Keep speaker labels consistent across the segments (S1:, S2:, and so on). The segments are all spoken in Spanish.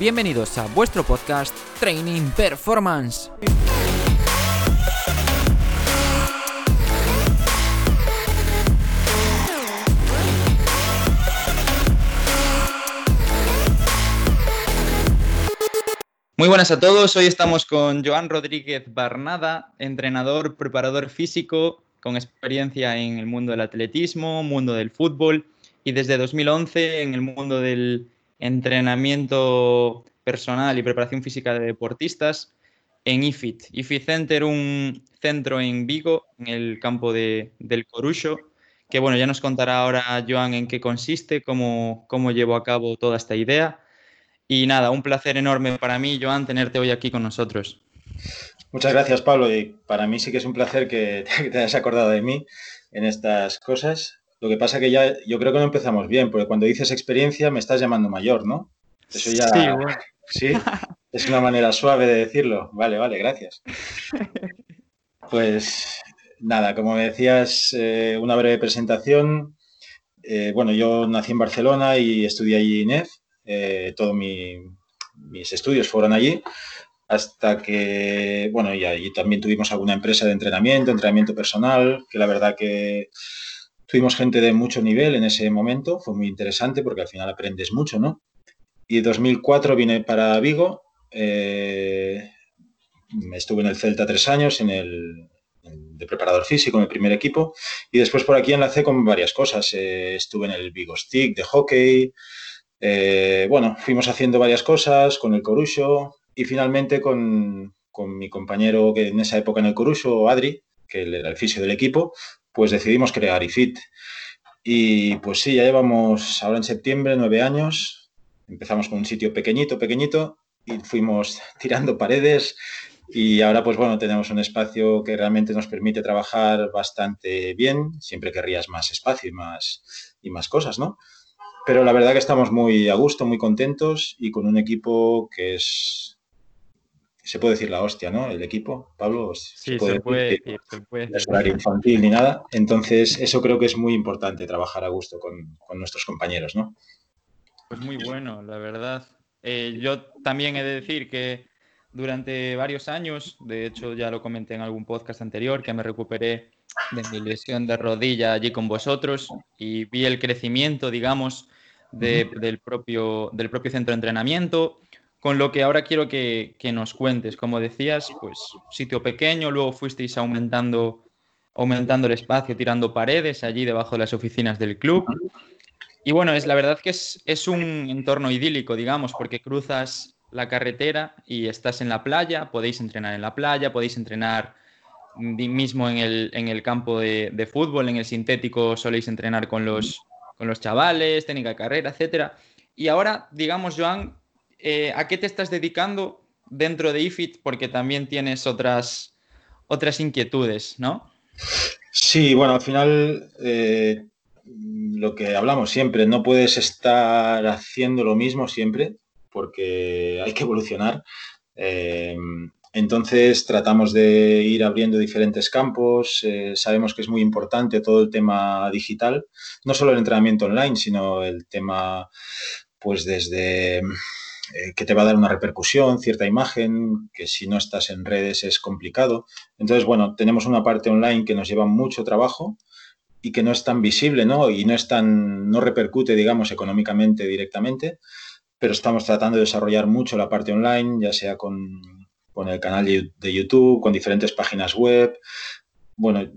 S1: Bienvenidos a vuestro podcast Training Performance. Muy buenas a todos, hoy estamos con Joan Rodríguez Barnada, entrenador, preparador físico, con experiencia en el mundo del atletismo, mundo del fútbol y desde 2011 en el mundo del entrenamiento personal y preparación física de deportistas en IFIT. IFIT Center, un centro en Vigo, en el campo de, del Corucho, que bueno, ya nos contará ahora Joan en qué consiste, cómo, cómo llevó a cabo toda esta idea. Y nada, un placer enorme para mí, Joan, tenerte hoy aquí con nosotros.
S2: Muchas gracias, Pablo. Y para mí sí que es un placer que te hayas acordado de mí en estas cosas. Lo que pasa que ya yo creo que no empezamos bien, porque cuando dices experiencia me estás llamando mayor, ¿no? Eso ya. Sí, bueno. sí, es una manera suave de decirlo. Vale, vale, gracias. Pues nada, como me decías, eh, una breve presentación. Eh, bueno, yo nací en Barcelona y estudié allí en EF. Eh, todos mis estudios fueron allí hasta que, bueno, y allí también tuvimos alguna empresa de entrenamiento, entrenamiento personal, que la verdad que Tuvimos gente de mucho nivel en ese momento, fue muy interesante porque al final aprendes mucho, ¿no? Y en 2004 vine para Vigo, eh, estuve en el Celta tres años, en el de preparador físico, en el primer equipo, y después por aquí enlacé con varias cosas. Eh, estuve en el Vigo Stick de hockey, eh, bueno, fuimos haciendo varias cosas con el Corucho y finalmente con, con mi compañero que en esa época en el Corucho, Adri, que era el fisio del equipo, pues decidimos crear IFIT. Y pues sí, ya llevamos ahora en septiembre nueve años. Empezamos con un sitio pequeñito, pequeñito, y fuimos tirando paredes. Y ahora, pues bueno, tenemos un espacio que realmente nos permite trabajar bastante bien. Siempre querrías más espacio y más, y más cosas, ¿no? Pero la verdad que estamos muy a gusto, muy contentos y con un equipo que es se puede decir la hostia, ¿no? El equipo, Pablo.
S1: Sí, se puede, decir, se puede
S2: No es infantil ni nada. Entonces, eso creo que es muy importante, trabajar a gusto con, nuestros compañeros, ¿no?
S1: Pues muy bueno, la verdad. Eh, yo también he de decir que durante varios años, de hecho ya lo comenté en algún podcast anterior, que me recuperé de mi lesión de rodilla allí con vosotros y vi el crecimiento, digamos, del, propio, del propio centro de entrenamiento con lo que ahora quiero que, nos cuentes. Como decías, pues sitio pequeño, luego fuisteis aumentando, aumentando el espacio, tirando paredes allí debajo de las oficinas del club. Y bueno, es la verdad que es, un entorno idílico, digamos, porque cruzas la carretera y estás en la playa, podéis entrenar en la playa, podéis entrenar mismo en el, campo de, fútbol, en el sintético soléis entrenar con los, chavales, técnica de carrera, etc. Y ahora, digamos, Joan, eh, ¿a qué te estás dedicando dentro de IFIT? Porque también tienes otras, otras inquietudes, ¿no?
S2: Sí, bueno, al final eh, lo que hablamos siempre, no puedes estar haciendo lo mismo siempre porque hay que evolucionar. Eh, entonces tratamos de ir abriendo diferentes campos. sabemos que es muy importante todo el tema digital, no solo el entrenamiento online, sino el tema, pues desde eh, que te va a dar una repercusión, cierta imagen, que si no estás en redes es complicado. Entonces, bueno, tenemos una parte online que nos lleva mucho trabajo y que no es tan visible, ¿no? Y no es tan, no repercute, digamos, económicamente directamente, pero estamos tratando de desarrollar mucho la parte online, ya sea con, con el canal de YouTube, con diferentes páginas web. Bueno,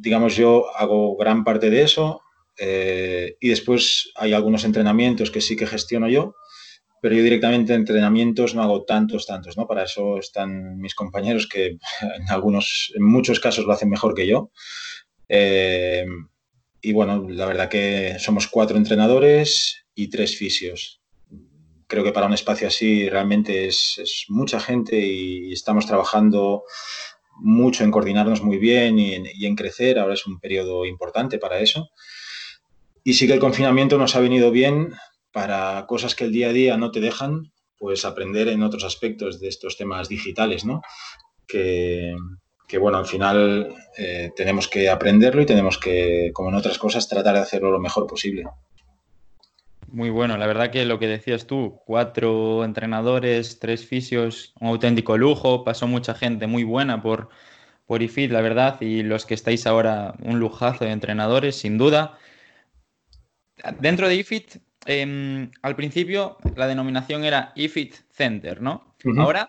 S2: digamos, yo hago gran parte de eso eh, y después hay algunos entrenamientos que sí que gestiono yo pero yo directamente entrenamientos no hago tantos, tantos, ¿no? Para eso están mis compañeros que en algunos, en muchos casos lo hacen mejor que yo. Eh, y bueno, la verdad que somos cuatro entrenadores y tres fisios. Creo que para un espacio así realmente es, mucha gente y estamos trabajando mucho en coordinarnos muy bien y en, y en crecer. Ahora es un periodo importante para eso. Y sí que el confinamiento nos ha venido bien para cosas que el día a día no te dejan, pues aprender en otros aspectos de estos temas digitales, ¿no? Que, bueno, al final eh, tenemos que aprenderlo y tenemos que, como en otras cosas, tratar de hacerlo lo mejor posible.
S1: Muy bueno, la verdad que lo que decías tú, cuatro entrenadores, tres fisios, un auténtico lujo, pasó mucha gente muy buena por, por IFIT, la verdad, y los que estáis ahora, un lujazo de entrenadores, sin duda. Dentro de IFIT, em, al principio la denominación era IFIT Center, ¿no? Ahora,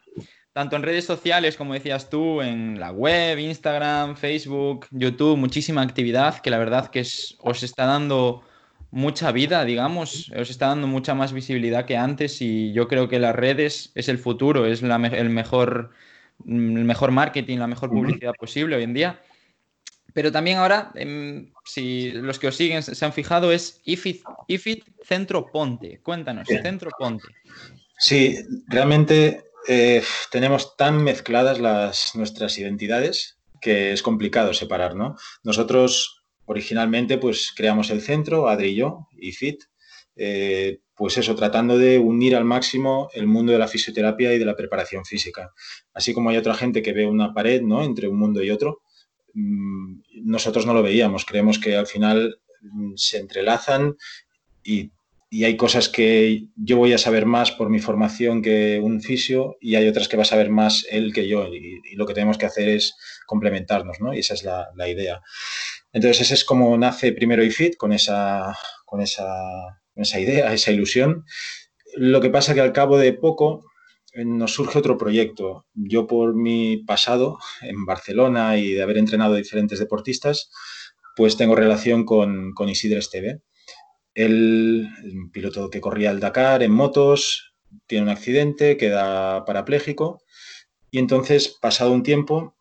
S1: tanto en redes sociales, como decías tú, en la web, Instagram, Facebook, YouTube, muchísima actividad que la verdad que os está dando mucha vida, digamos, os está dando mucha más visibilidad que antes y yo creo que las redes es el futuro, es el, mejor, el mejor marketing, la mejor publicidad posible hoy en día. Pero también ahora, em, si los que os siguen se han fijado, es IFIT, IFIT Centro Ponte. Cuéntanos, Centro Ponte.
S2: Sí, realmente eh, tenemos tan mezcladas las, nuestras identidades que es complicado separar, ¿no? Nosotros originalmente pues creamos el centro, Adri y yo, IFIT, eh, pues eso, tratando de unir al máximo el mundo de la fisioterapia y de la preparación física. Así como hay otra gente que ve una pared, ¿no? Entre un mundo y otro, nosotros no lo veíamos. Creemos que al final mm, se entrelazan y, hay cosas que yo voy a saber más por mi formación que un fisio y hay otras que va a saber más él que yo y, lo que tenemos que hacer es complementarnos, ¿no? Y esa es la, idea. Entonces, ese es como nace primero IFIT, con esa, con esa, esa idea, esa ilusión. Lo que pasa que al cabo de poco nos surge otro proyecto. Yo por mi pasado en Barcelona y de haber entrenado a diferentes deportistas, pues tengo relación con, con Isidre Esteve. Él, un piloto que corría el Dakar en motos, tiene un accidente, queda parapléjico y entonces, pasado un tiempo,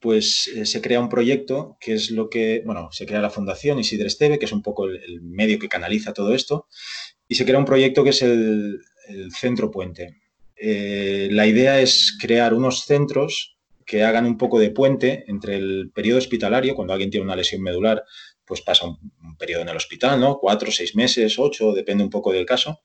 S2: pues eh, se crea un proyecto que es lo que, bueno, se crea la Fundación Isidre Esteve, que es un poco el, medio que canaliza todo esto, y se crea un proyecto que es el, Centro Puente. Eh, la idea es crear unos centros que hagan un poco de puente entre el periodo hospitalario, cuando alguien tiene una lesión medular, pues pasa un, un periodo en el hospital, ¿no? Cuatro, seis meses, ocho, depende un poco del caso.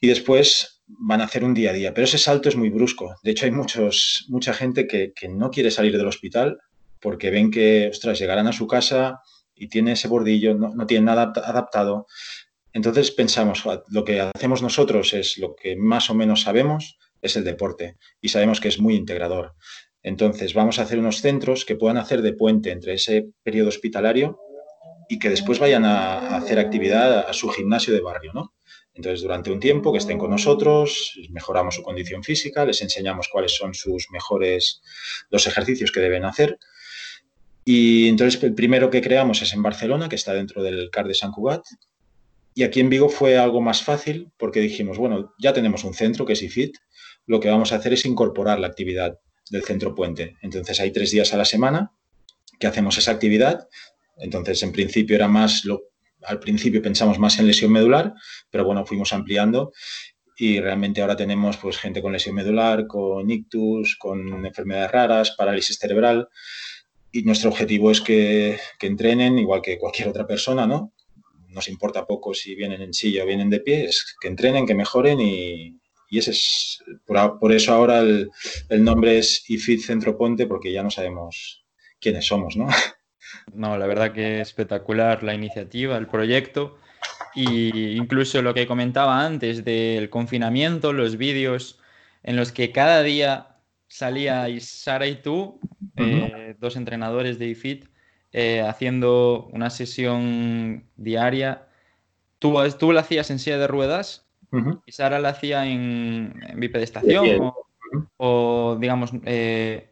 S2: Y después van a hacer un día a día, pero ese salto es muy brusco. De hecho, hay mucha gente que, no quiere salir del hospital porque ven que, ostras, llegarán a su casa y tiene ese bordillo, no, no tiene nada adaptado. Entonces pensamos, lo que hacemos nosotros es lo que más o menos sabemos, es el deporte y sabemos que es muy integrador. Entonces vamos a hacer unos centros que puedan hacer de puente entre ese periodo hospitalario y que después vayan a, hacer actividad a su gimnasio de barrio, ¿no? Entonces, durante un tiempo que estén con nosotros, mejoramos su condición física, les enseñamos cuáles son sus mejores, los ejercicios que deben hacer. Y entonces el primero que creamos es en Barcelona, que está dentro del CAR de San Cugat. Y aquí en Vigo fue algo más fácil porque dijimos, bueno, ya tenemos un centro que es IFIT, lo que vamos a hacer es incorporar la actividad del centro puente. Entonces hay tres días a la semana que hacemos esa actividad. Entonces, en principio era más lo al principio pensamos más en lesión medular, pero bueno, fuimos ampliando y realmente ahora tenemos pues gente con lesión medular, con ictus, con enfermedades raras, parálisis cerebral y nuestro objetivo es que, entrenen igual que cualquier otra persona, ¿no? Nos importa poco si vienen en silla o vienen de pie, es que entrenen, que mejoren y, ese es, por, eso ahora el, el, nombre es IFIT Centro Ponte porque ya no sabemos quiénes somos, ¿no?
S1: No, la verdad que espectacular la iniciativa, el proyecto y incluso lo que comentaba antes del confinamiento, los vídeos en los que cada día salíais Sara y tú, eh, dos entrenadores de IFIT, eh, haciendo una sesión diaria. Tú, tú la hacías en silla de ruedas y Sara la hacía en, bipedestación o, o, digamos, eh,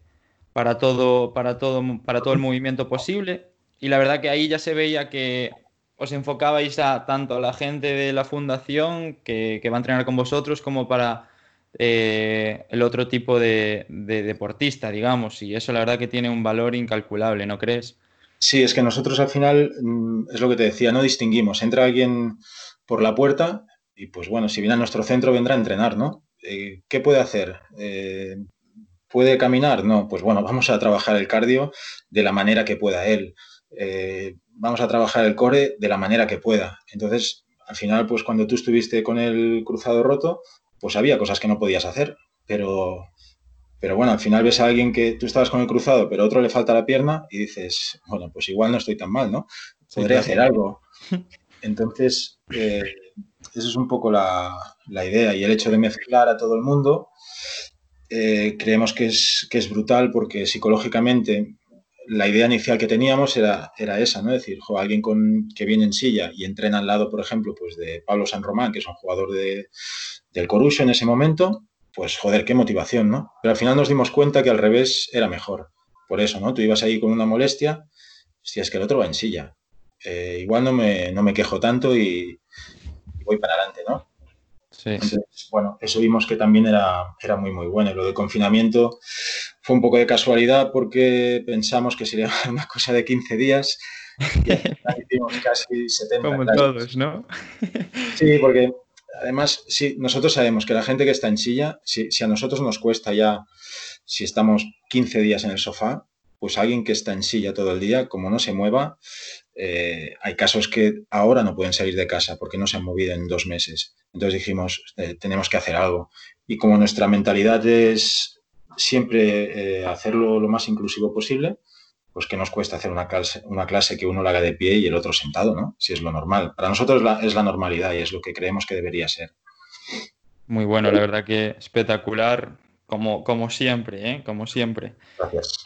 S1: para todo, para todo, para todo el movimiento posible. Y la verdad que ahí ya se veía que os enfocabais a tanto a la gente de la fundación que, va a entrenar con vosotros como para eh, el otro tipo de, deportista, digamos. Y eso la verdad que tiene un valor incalculable, ¿no crees?
S2: Sí, es que nosotros al final, mm, es lo que te decía, no distinguimos. Entra alguien por la puerta y pues bueno, si viene a nuestro centro vendrá a entrenar, ¿no? Eh, ¿Qué puede hacer? Eh, ¿Puede caminar? No, pues bueno, vamos a trabajar el cardio de la manera que pueda él. Eh, vamos a trabajar el core de la manera que pueda. Entonces, al final, pues cuando tú estuviste con el cruzado roto, pues había cosas que no podías hacer, pero, pero bueno, al final ves a alguien que tú estabas con el cruzado, pero a otro le falta la pierna y dices, bueno, pues igual no estoy tan mal, ¿no? Podré hacer algo. Entonces, eh, esa es un poco la, idea y el hecho de mezclar a todo el mundo. Eh, creemos que es, que es brutal porque psicológicamente la idea inicial que teníamos era, era esa, ¿no? Es decir, alguien con, que viene en silla y entrena al lado, por ejemplo, pues de Pablo San Román, que es un jugador de, del Corucho en ese momento, pues joder, qué motivación, ¿no? Pero al final nos dimos cuenta que al revés era mejor. Por eso, ¿no? Tú ibas ahí con una molestia, si es que el otro va en silla. Eh, igual no me, no me quejo tanto y, voy para adelante, ¿no? Sí. bueno, eso vimos que también era, era muy, muy bueno. lo de confinamiento fue un poco de casualidad porque pensamos que sería una cosa de 15 días y hicimos casi 70.
S1: Como todos, ¿no?
S2: sí, porque además, sí, nosotros sabemos que la gente que está en silla, si, a nosotros nos cuesta ya, si estamos 15 días en el sofá, pues alguien que está en silla todo el día, como no se mueva, eh, hay casos que ahora no pueden salir de casa porque no se han movido en dos meses. Entonces dijimos, eh, tenemos que hacer algo. Y como nuestra mentalidad es siempre eh, hacerlo lo más inclusivo posible, pues que nos cuesta hacer una clase, una clase que uno la haga de pie y el otro sentado, ¿no? Si es lo normal. Para nosotros es la normalidad y es lo que creemos que debería ser.
S1: Muy bueno, la verdad que espectacular, como, como siempre, ¿eh? Como siempre.
S2: Gracias.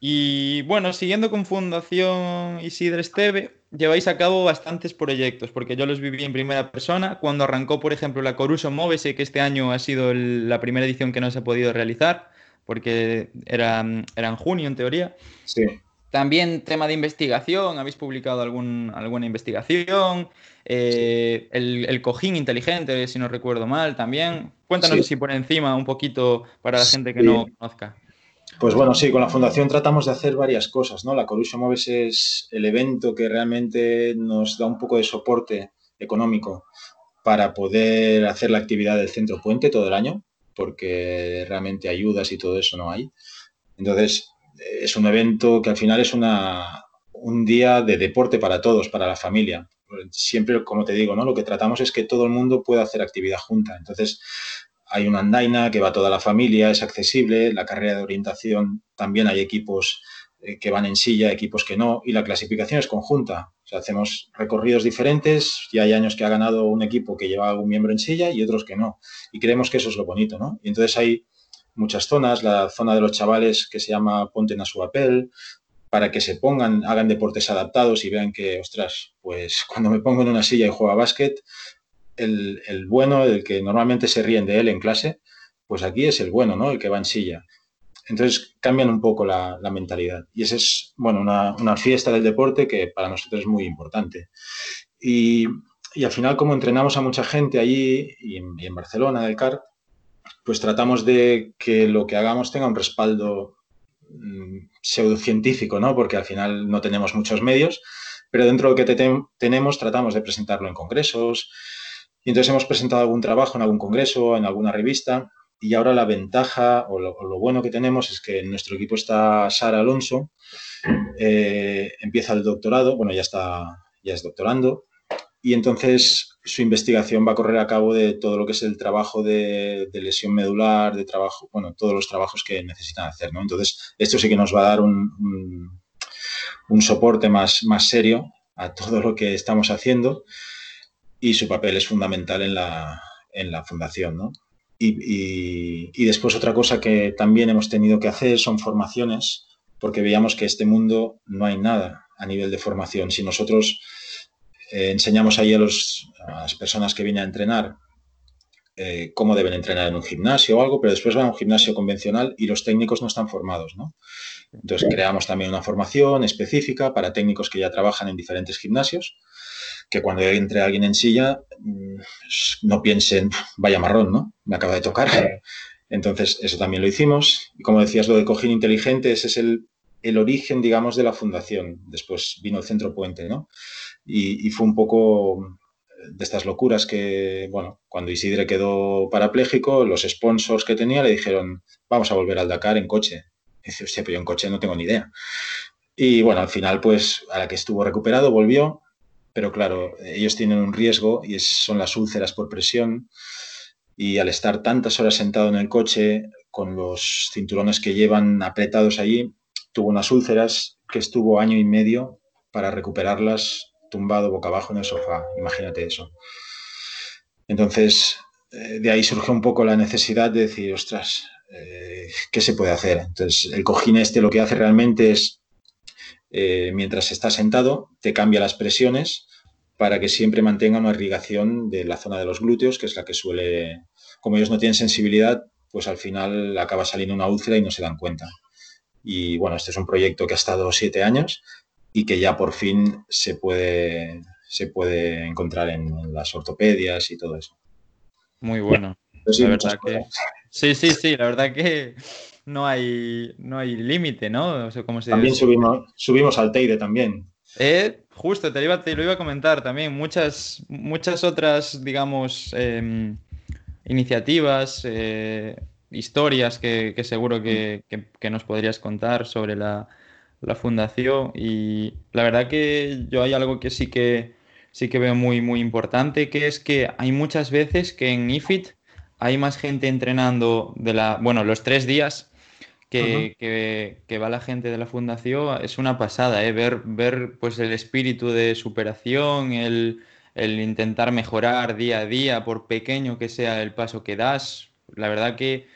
S1: Y bueno, siguiendo con Fundación Isidre Esteve, lleváis a cabo bastantes proyectos, porque yo los viví en primera persona. Cuando arrancó, por ejemplo, la Coruso Móvese, que este año ha sido la primera edición que no se ha podido realizar, porque era, era en junio en teoría.
S2: Sí.
S1: También tema de investigación, habéis publicado algún, alguna investigación, eh, el, cojín inteligente, si no recuerdo mal, también. Cuéntanos si por encima un poquito para la gente que no conozca.
S2: Pues bueno, sí, con la Fundación tratamos de hacer varias cosas, ¿no? La Corucho Moves es el evento que realmente nos da un poco de soporte económico para poder hacer la actividad del Centro Puente todo el año, porque realmente ayudas y todo eso no hay. Entonces, es un evento que al final es una, un día de deporte para todos, para la familia. Siempre, como te digo, ¿no? Lo que tratamos es que todo el mundo pueda hacer actividad junta. Entonces, hay una andaina que va toda la familia, es accesible, la carrera de orientación también hay equipos eh, que van en silla, equipos que no, y la clasificación es conjunta. O sea, hacemos recorridos diferentes y hay años que ha ganado un equipo que lleva a un miembro en silla y otros que no. Y creemos que eso es lo bonito, ¿no? Y entonces hay muchas zonas, la zona de los chavales que se llama Ponte a su papel, para que se pongan, hagan deportes adaptados y vean que, ostras, pues cuando me pongo en una silla y juego a básquet, el, bueno, el que normalmente se ríen de él en clase, pues aquí es el bueno, ¿no? El que va en silla. Entonces cambian un poco la, mentalidad. Y esa es, bueno, una, fiesta del deporte que para nosotros es muy importante. Y, al final, como entrenamos a mucha gente allí y en, Barcelona, del CAR, pues tratamos de que lo que hagamos tenga un respaldo mm, pseudocientífico, ¿no? Porque al final no tenemos muchos medios, pero dentro de lo que tenemos tratamos de presentarlo en congresos, y entonces hemos presentado algún trabajo en algún congreso, en alguna revista, y ahora la ventaja o lo, bueno que tenemos es que en nuestro equipo está Sara Alonso, eh, empieza el doctorado, bueno, ya está, ya es doctorando, y entonces su investigación va a correr a cabo de todo lo que es el trabajo de, lesión medular, de trabajo, bueno, todos los trabajos que necesitan hacer, ¿no? Entonces, esto sí que nos va a dar un, un soporte más, más serio a todo lo que estamos haciendo y su papel es fundamental en la, en la fundación. ¿no? Y, y, después otra cosa que también hemos tenido que hacer son formaciones, porque veíamos que este mundo no hay nada a nivel de formación. Si nosotros eh, enseñamos ahí a, los, a, las personas que vienen a entrenar eh, cómo deben entrenar en un gimnasio o algo, pero después van a un gimnasio convencional y los técnicos no están formados, ¿no? Entonces creamos también una formación específica para técnicos que ya trabajan en diferentes gimnasios que cuando entre alguien en silla mm, no piensen, vaya marrón, ¿no? Me acaba de tocar. Entonces, eso también lo hicimos. Y como decías, lo de cojín inteligente, ese es el, origen, digamos, de la fundación. Después vino el Centro Puente, ¿no? Y, fue un poco de estas locuras que, bueno, cuando Isidre quedó parapléjico, los sponsors que tenía le dijeron, vamos a volver al Dakar en coche. Y dice, hostia, pero yo en coche no tengo ni idea. Y bueno, al final, pues, a la que estuvo recuperado, volvió pero claro, ellos tienen un riesgo y son las úlceras por presión y al estar tantas horas sentado en el coche con los cinturones que llevan apretados allí, tuvo unas úlceras que estuvo año y medio para recuperarlas tumbado boca abajo en el sofá, imagínate eso. Entonces, eh, de ahí surge un poco la necesidad de decir, ostras, eh, ¿qué se puede hacer? Entonces, el cojín este lo que hace realmente es, eh, mientras estás sentado, te cambia las presiones para que siempre mantenga una irrigación de la zona de los glúteos, que es la que suele, como ellos no tienen sensibilidad, pues al final acaba saliendo una úlcera y no se dan cuenta. Y bueno, este es un proyecto que ha estado siete años y que ya por fin se puede, se puede encontrar en, las ortopedias y todo eso.
S1: Muy bueno. la verdad que... Sí, sí, sí, la verdad que no hay, no hay límite, ¿no?
S2: también subimos, subimos al Teide también.
S1: Eh, justo, te, iba, te lo iba a comentar también. Muchas, muchas otras, digamos, em, iniciativas, eh, historias que, seguro que, nos podrías contar sobre la, fundación. Y la verdad que yo hay algo que sí que sí que veo muy, muy importante, que es que hay muchas veces que en IFIT hay más gente entrenando de la, bueno, los tres días que, va la gente de la fundación, es una pasada, ¿eh? ver, ver pues el espíritu de superación, el, el intentar mejorar día a día, por pequeño que sea el paso que das. La verdad que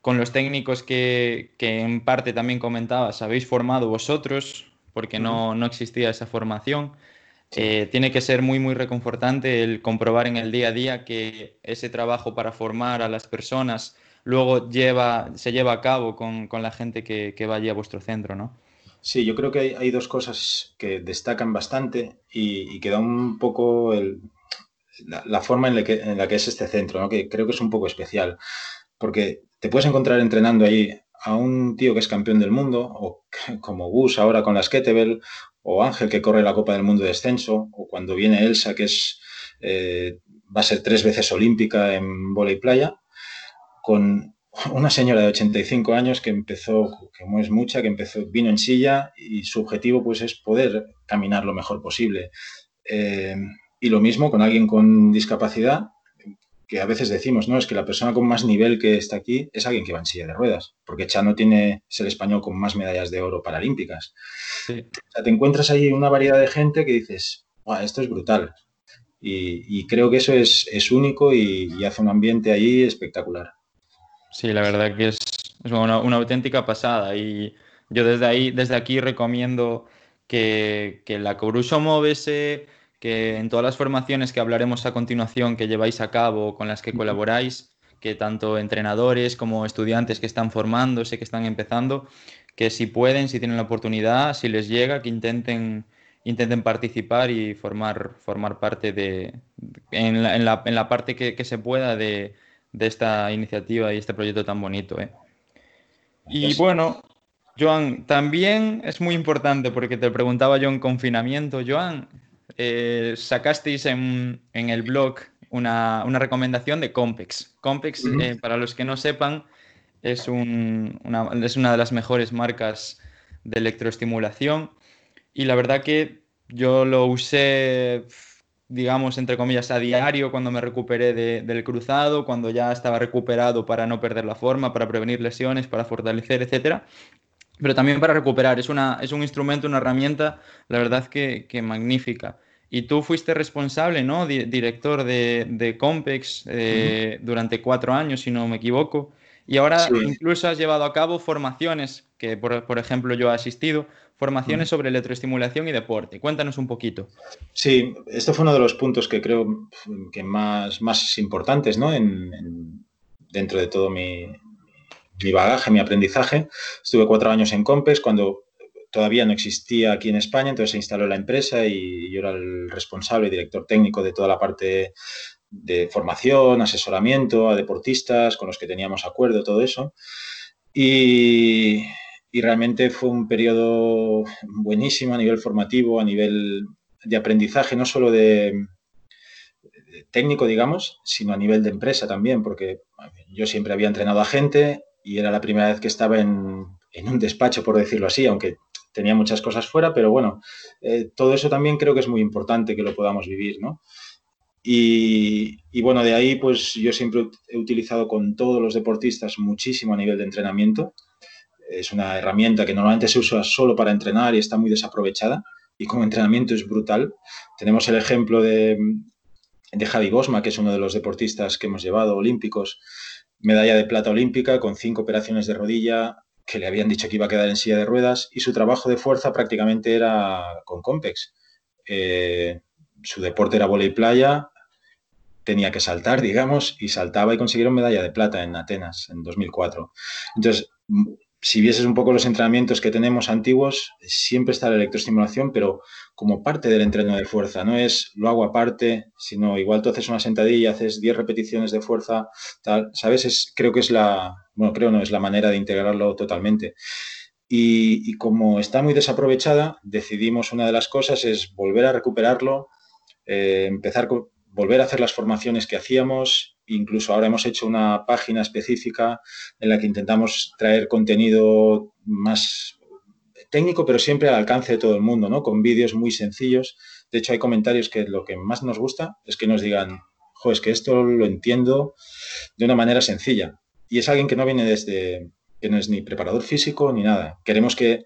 S1: con los técnicos que, en parte también comentabas, habéis formado vosotros, porque no, existía esa formación. Eh, tiene que ser muy, muy reconfortante el comprobar en el día a día que ese trabajo para formar a las personas luego lleva, se lleva a cabo con, la gente que, que va allí a vuestro centro, ¿no?
S2: Sí, yo creo que hay, dos cosas que destacan bastante y, que dan un poco la, forma en la, que, es este centro, que creo que es un poco especial, porque te puedes encontrar entrenando allí a un tío que es campeón del mundo, o como Gus ahora con la Kettlebell, o Ángel que corre la Copa del Mundo de Descenso, o cuando viene Elsa que es, eh, va a ser tres veces olímpica en y playa, con una señora de 85 años que empezó, que no es mucha, que empezó, vino en silla y su objetivo pues es poder caminar lo mejor posible. Eh, y lo mismo con alguien con discapacidad, que a veces decimos, no, es que la persona con más nivel que está aquí es alguien que va en silla de ruedas, porque Chano tiene, es el español con más medallas de oro paralímpicas. O sea, te encuentras ahí una variedad de gente que dices, esto es brutal. Y, creo que eso es, único y hace un ambiente ahí espectacular.
S1: Sí, la verdad que es, una, auténtica pasada y yo desde ahí, desde aquí recomiendo que, la Coruso Móvese, que en todas las formaciones que hablaremos a continuación que lleváis a cabo, con las que colaboráis, que tanto entrenadores como estudiantes que están formándose, que están empezando, que si pueden, si tienen la oportunidad, si les llega, que intenten, intenten participar y formar, formar parte de, en la, en la, en la parte que se pueda de, de esta iniciativa y este proyecto tan bonito. ¿eh? Y bueno, Joan, también es muy importante porque te preguntaba yo en confinamiento, Joan, eh, sacasteis en, el blog una, recomendación de Compex. Compex, eh, para los que no sepan, es, una, es una de las mejores marcas de electroestimulación y la verdad que yo lo usé digamos, entre comillas, a diario cuando me recuperé del cruzado, cuando ya estaba recuperado para no perder la forma, para prevenir lesiones, para fortalecer, etcétera. Pero también para recuperar. Es, una, es un instrumento, una herramienta, la verdad que, que magnífica. Y tú fuiste responsable, ¿no? director de, de Compex eh, durante cuatro años, si no me equivoco. Y ahora incluso has llevado a cabo formaciones, que por, por ejemplo yo he asistido, formaciones sobre electroestimulación y deporte. Cuéntanos un poquito.
S2: Sí, esto fue uno de los puntos que creo que más, más importantes ¿no? en, dentro de todo mi, mi, bagaje, mi aprendizaje. Estuve cuatro años en Compes cuando todavía no existía aquí en España, entonces se instaló la empresa y yo era el responsable director técnico de toda la parte de formación, asesoramiento a deportistas con los que teníamos acuerdo, todo eso. Y, y realmente fue un periodo buenísimo a nivel formativo, a nivel de aprendizaje, no solo de, técnico, digamos, sino a nivel de empresa también, porque yo siempre había entrenado a gente y era la primera vez que estaba en, un despacho, por decirlo así, aunque tenía muchas cosas fuera, pero bueno, eh, todo eso también creo que es muy importante que lo podamos vivir, ¿no? Y, y, bueno, de ahí pues yo siempre he utilizado con todos los deportistas muchísimo a nivel de entrenamiento es una herramienta que normalmente se usa solo para entrenar y está muy desaprovechada y como entrenamiento es brutal. Tenemos el ejemplo de, de Javi Bosma, que es uno de los deportistas que hemos llevado olímpicos, medalla de plata olímpica con cinco operaciones de rodilla, que le habían dicho que iba a quedar en silla de ruedas, y su trabajo de fuerza prácticamente era con Compex. Eh, su deporte era y playa, tenía que saltar, digamos, y saltaba y consiguieron medalla de plata en Atenas en 2004. Entonces, si vieses un poco los entrenamientos que tenemos antiguos, siempre está la electroestimulación, pero como parte del entreno de fuerza. No es lo hago aparte, sino igual tú haces una sentadilla, haces 10 repeticiones de fuerza, tal, ¿sabes? Es, creo que es la, bueno, creo no, es la manera de integrarlo totalmente. Y, como está muy desaprovechada, decidimos una de las cosas es volver a recuperarlo, eh, empezar volver a hacer las formaciones que hacíamos. Incluso ahora hemos hecho una página específica en la que intentamos traer contenido más técnico, pero siempre al alcance de todo el mundo, ¿no? Con vídeos muy sencillos. De hecho, hay comentarios que lo que más nos gusta es que nos digan, jo, es que esto lo entiendo de una manera sencilla. Y es alguien que no viene desde, que no es ni preparador físico ni nada. Queremos que,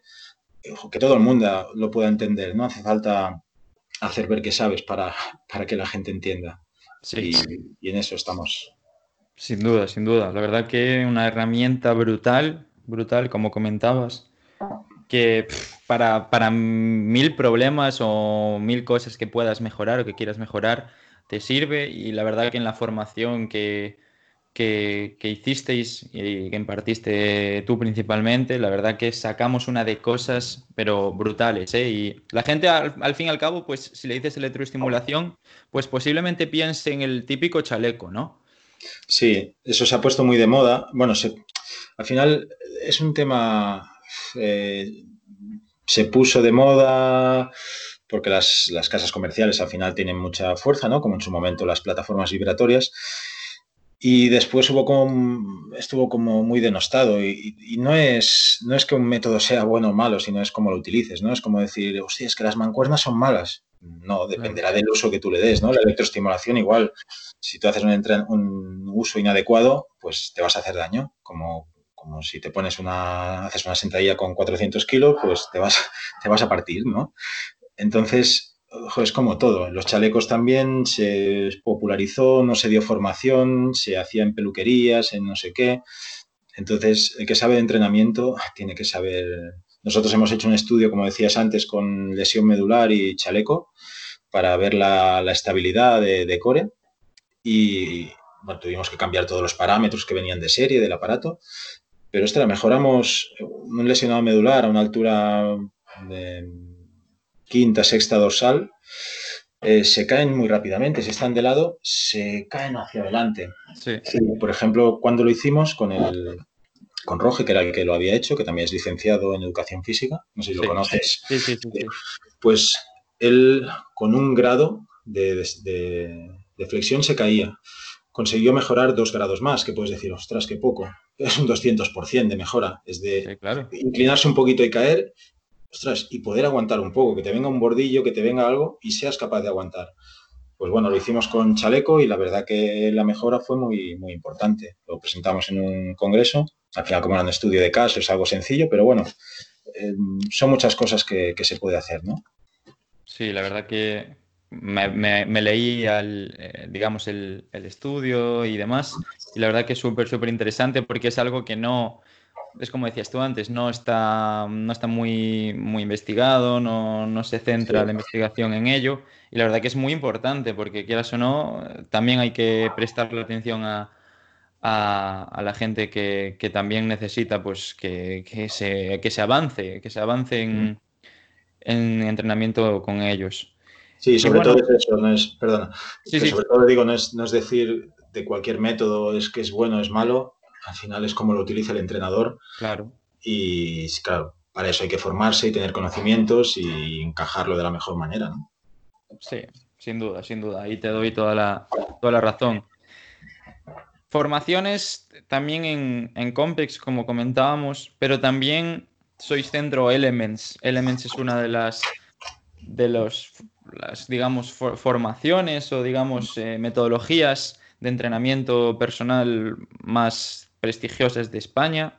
S2: que todo el mundo lo pueda entender, no hace falta hacer ver que sabes para, para que la gente entienda. Sí. Y, en eso estamos.
S1: Sin duda, sin duda. La verdad que una herramienta brutal, brutal, como comentabas, que para, para mil problemas o mil cosas que puedas mejorar o que quieras mejorar, te sirve y la verdad que en la formación que, que, hicisteis y que impartiste tú principalmente, la verdad que sacamos una de cosas, pero brutales. ¿eh? Y la gente, al, fin y al cabo, pues si le dices electroestimulación, pues posiblemente piense en el típico chaleco, ¿no?
S2: Sí, eso se ha puesto muy de moda. Bueno, al final es un tema, eh, se puso de moda porque las, las casas comerciales al final tienen mucha fuerza, ¿no? Como en su momento las plataformas vibratorias. Y después hubo como, estuvo como muy denostado. Y, no, es, no es que un método sea bueno o malo, sino es como lo utilices, ¿no? Es como decir, hostia, es que las mancuernas son malas. No, dependerá del uso que tú le des, ¿no? La electroestimulación igual, si tú haces un, un uso inadecuado, pues te vas a hacer daño. Como, como si te pones una, haces una sentadilla con 400 kilos, pues te vas, te vas a partir, ¿no? Entonces, es como todo. Los chalecos también se popularizó, no se dio formación, se hacía en peluquerías, en no sé qué. Entonces, el que sabe de entrenamiento tiene que saber. Nosotros hemos hecho un estudio, como decías antes, con lesión medular y chaleco para ver la, estabilidad de, core y tuvimos que cambiar todos los parámetros que venían de serie del aparato. Pero, ostras, mejoramos un lesionado medular a una altura de quinta, sexta dorsal, eh, se caen muy rápidamente. Si están de lado, se caen hacia adelante. por ejemplo, cuando lo hicimos con el con Roge, que era el que lo había hecho, que también es licenciado en educación física, no sé si lo conoces. Pues él, con un grado de, de, flexión, se caía. Consiguió mejorar dos grados más, que puedes decir, ostras, qué poco. Es un 200% de mejora. Es de inclinarse un poquito y caer ostras, y poder aguantar un poco, que te venga un bordillo, que te venga algo y seas capaz de aguantar. Pues bueno, lo hicimos con chaleco y la verdad que la mejora fue muy, muy importante. Lo presentamos en un congreso, al final como era un estudio de caso es algo sencillo, pero bueno, eh, son muchas cosas que, se puede hacer, ¿no?
S1: Sí, la verdad que me, leí, eh, digamos, el, el, estudio y demás, y la verdad que es súper, súper interesante porque es algo que no, es como decías tú antes, no está, no está muy, muy investigado, no, se centra la investigación en ello. Y la verdad que es muy importante, porque quieras o no, también hay que prestarle atención a, la gente que, también necesita pues, que, se, que se avance, que se avance en, entrenamiento con ellos.
S2: Sí, sobre todo es eso, no es, perdona, sobre todo digo, no es, no es decir de cualquier método es que es bueno, es malo, al final es como lo utiliza el entrenador.
S1: Claro.
S2: Y claro, para eso hay que formarse y tener conocimientos y encajarlo de la mejor manera, ¿no?
S1: Sí, sin duda, sin duda. Ahí te doy toda la, toda la razón. Formaciones también en, en Complex, como comentábamos, pero también sois centro Elements. Elements es una de las de los las digamos formaciones o digamos eh, metodologías de entrenamiento personal más prestigiosas de España.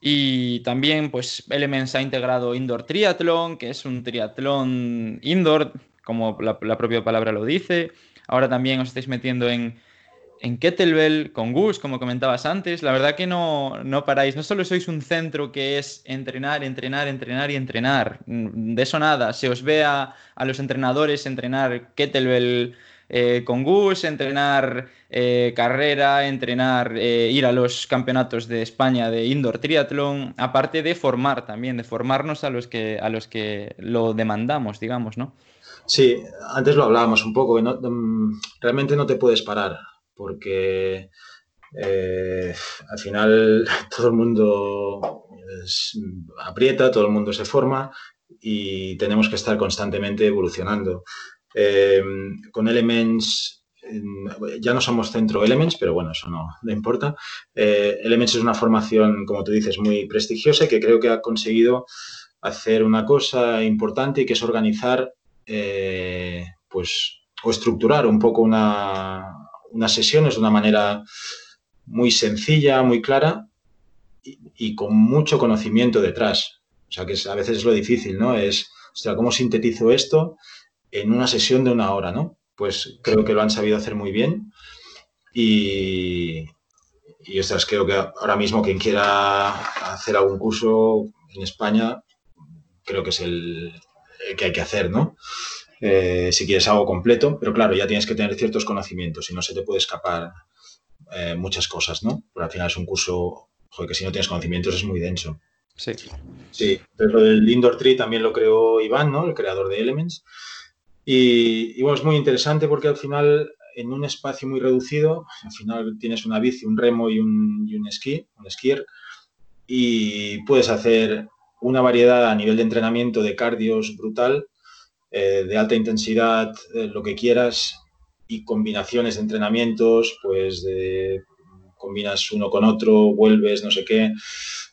S1: Y también, pues, Elements ha integrado Indoor Triathlon, que es un triatlón indoor, como la, propia palabra lo dice. ahora también os estáis metiendo en, en Kettlebell con Gus, como comentabas antes. La verdad que no, no paráis. No solo sois un centro que es entrenar, entrenar, entrenar y entrenar. De eso nada. Se os ve a, los entrenadores entrenar Kettlebell eh, con Gus, entrenar eh, carrera, entrenar, eh, ir a los campeonatos de España de indoor triatlón, aparte de formar también, de formarnos a los que, a los que lo demandamos, digamos, ¿no?
S2: Sí, antes lo hablábamos un poco, mm, realmente no te puedes parar, porque al final todo el mundo aprieta, todo el mundo se forma y tenemos que estar constantemente evolucionando. Con Elements, ya no somos centro Elements, pero bueno, eso no, le importa. Eh, Elements es una formación, como tú dices, muy prestigiosa y que creo que ha conseguido hacer una cosa importante y que es organizar, eh, pues, o estructurar un poco una, unas sesiones de una manera muy sencilla, muy clara y, con mucho conocimiento detrás. O sea, que a veces es lo difícil, ¿no? Es, o sea, ¿cómo sintetizo esto? en una sesión de una hora, ¿no? Pues creo que lo han sabido hacer muy bien y, y ostras, creo que ahora mismo quien quiera hacer algún curso en España, creo que es el, que hay que hacer, ¿no? Eh, si quieres algo completo, pero claro, ya tienes que tener ciertos conocimientos y no se te puede escapar eh, muchas cosas, ¿no? Pero al final es un curso, joder, que si no tienes conocimientos es muy denso.
S1: Sí.
S2: Sí, pero lo del Indoor Tree también lo creó Iván, ¿no? El creador de Elements. Y, bueno, es muy interesante porque al final, en un espacio muy reducido, al final tienes una bici, un remo y un, y un esquí, un skier, y puedes hacer una variedad a nivel de entrenamiento de cardios brutal, eh, de alta intensidad, eh, lo que quieras, y combinaciones de entrenamientos, pues de combinas uno con otro, vuelves, no sé qué,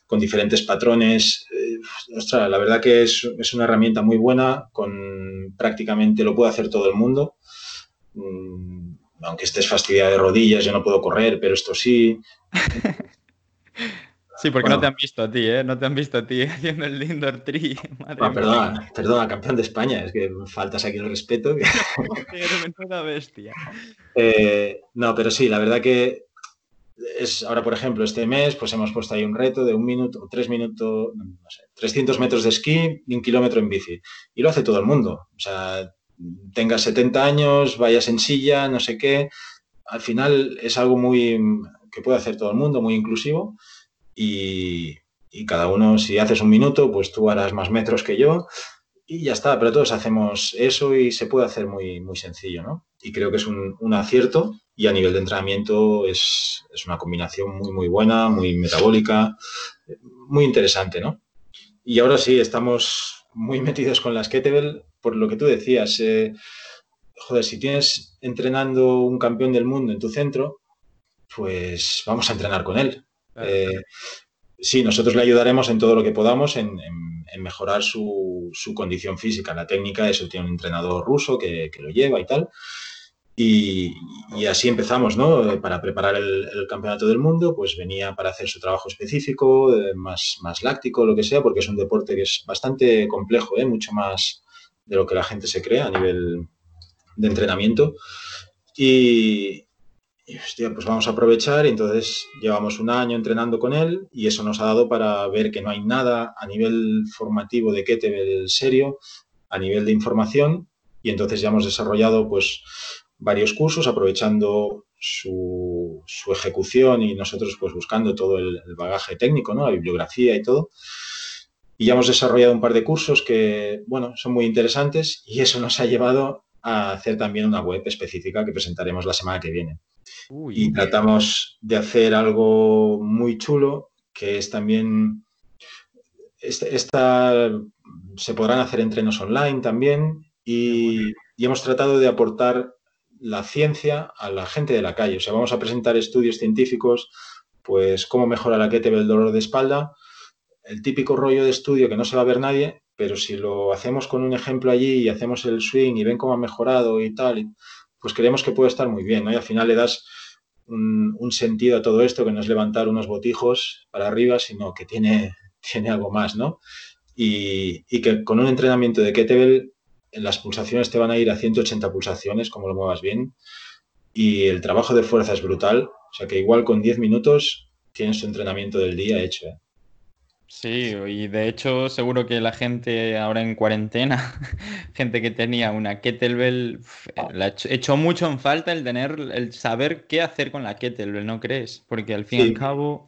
S2: con diferentes patrones. Eh, la verdad que es, una herramienta muy buena, con prácticamente lo puede hacer todo el mundo. Mm, aunque estés fastidiado de rodillas, yo no puedo correr, pero esto sí.
S1: Sí, porque no te han visto a ti, ¿eh? No te han visto a ti haciendo el indoor tree.
S2: Ah, perdona, perdona, campeón de España, es que faltas aquí el respeto.
S1: bestia.
S2: Eh, no, pero sí, la verdad que es ahora, por ejemplo, este mes, pues hemos puesto ahí un reto de un minuto, tres minutos, no sé, 300 metros de esquí y un kilómetro en bici. Y lo hace todo el mundo. O sea, tengas 70 años, vayas en silla, no sé qué. Al final es algo muy que puede hacer todo el mundo, muy inclusivo. Y, cada uno, si haces un minuto, pues tú harás más metros que yo y ya está, pero todos hacemos eso y se puede hacer muy, muy sencillo, ¿no? Y creo que es un acierto y a nivel de entrenamiento es, es, una combinación muy, muy buena, muy metabólica, muy interesante, ¿no? Y ahora sí, estamos muy metidos con las kettlebell, por lo que tú decías, eh, joder, si tienes entrenando un campeón del mundo en tu centro, pues vamos a entrenar con él. Eh, sí, nosotros le ayudaremos en todo lo que podamos en, mejorar su, su, condición física. La técnica, eso tiene un entrenador ruso que, que lo lleva y tal. Y, y, así empezamos, ¿no? Para preparar el, el, campeonato del mundo, pues venía para hacer su trabajo específico, eh, más, más láctico, lo que sea, porque es un deporte que es bastante complejo, ¿eh? mucho más de lo que la gente se cree a nivel de entrenamiento. Y, y hostia, pues vamos a aprovechar y entonces llevamos un año entrenando con él y eso nos ha dado para ver que no hay nada a nivel formativo de Kettlebell serio, a nivel de información y entonces ya hemos desarrollado pues varios cursos aprovechando su, su ejecución y nosotros pues buscando todo el, el, bagaje técnico, ¿no? la bibliografía y todo. Y ya hemos desarrollado un par de cursos que, bueno, son muy interesantes y eso nos ha llevado a hacer también una web específica que presentaremos la semana que viene. Uy, y tratamos de hacer algo muy chulo, que es también, esta, esta se podrán hacer entrenos online también y, y, hemos tratado de aportar la ciencia a la gente de la calle. O sea, vamos a presentar estudios científicos, pues cómo mejora la kettlebell el dolor de espalda, el típico rollo de estudio que no se va a ver nadie, pero si lo hacemos con un ejemplo allí y hacemos el swing y ven cómo ha mejorado y tal, pues creemos que puede estar muy bien, ¿no? Y al final le das un, un, sentido a todo esto, que no es levantar unos botijos para arriba, sino que tiene, tiene algo más, ¿no? Y, y que con un entrenamiento de kettlebell las pulsaciones te van a ir a 180 pulsaciones, como lo muevas bien, y el trabajo de fuerza es brutal, o sea que igual con 10 minutos tienes tu entrenamiento del día hecho. ¿eh?
S1: Sí, y de hecho seguro que la gente ahora en cuarentena, gente que tenía una kettlebell, la echó mucho en falta el tener, el saber qué hacer con la kettlebell, ¿no crees? Porque al fin y al cabo...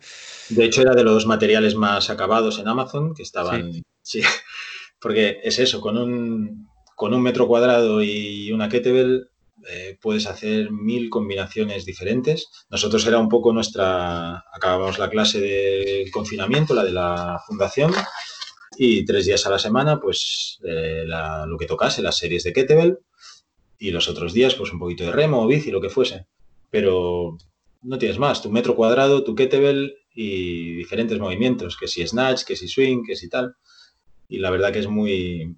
S2: De hecho era de los materiales más acabados en Amazon, que estaban... Sí, porque es eso, con un, con un metro cuadrado y una kettlebell eh, puedes hacer mil combinaciones diferentes. Nosotros era un poco nuestra, acabamos la clase de confinamiento, la de la fundación, y tres días a la semana, pues eh, lo que tocase, las series de kettlebell, y los otros días, pues un poquito de remo o bici, lo que fuese. Pero no tienes más, tu metro cuadrado, tu kettlebell y diferentes movimientos, que si snatch, que si swing, que si tal. Y la verdad que es muy,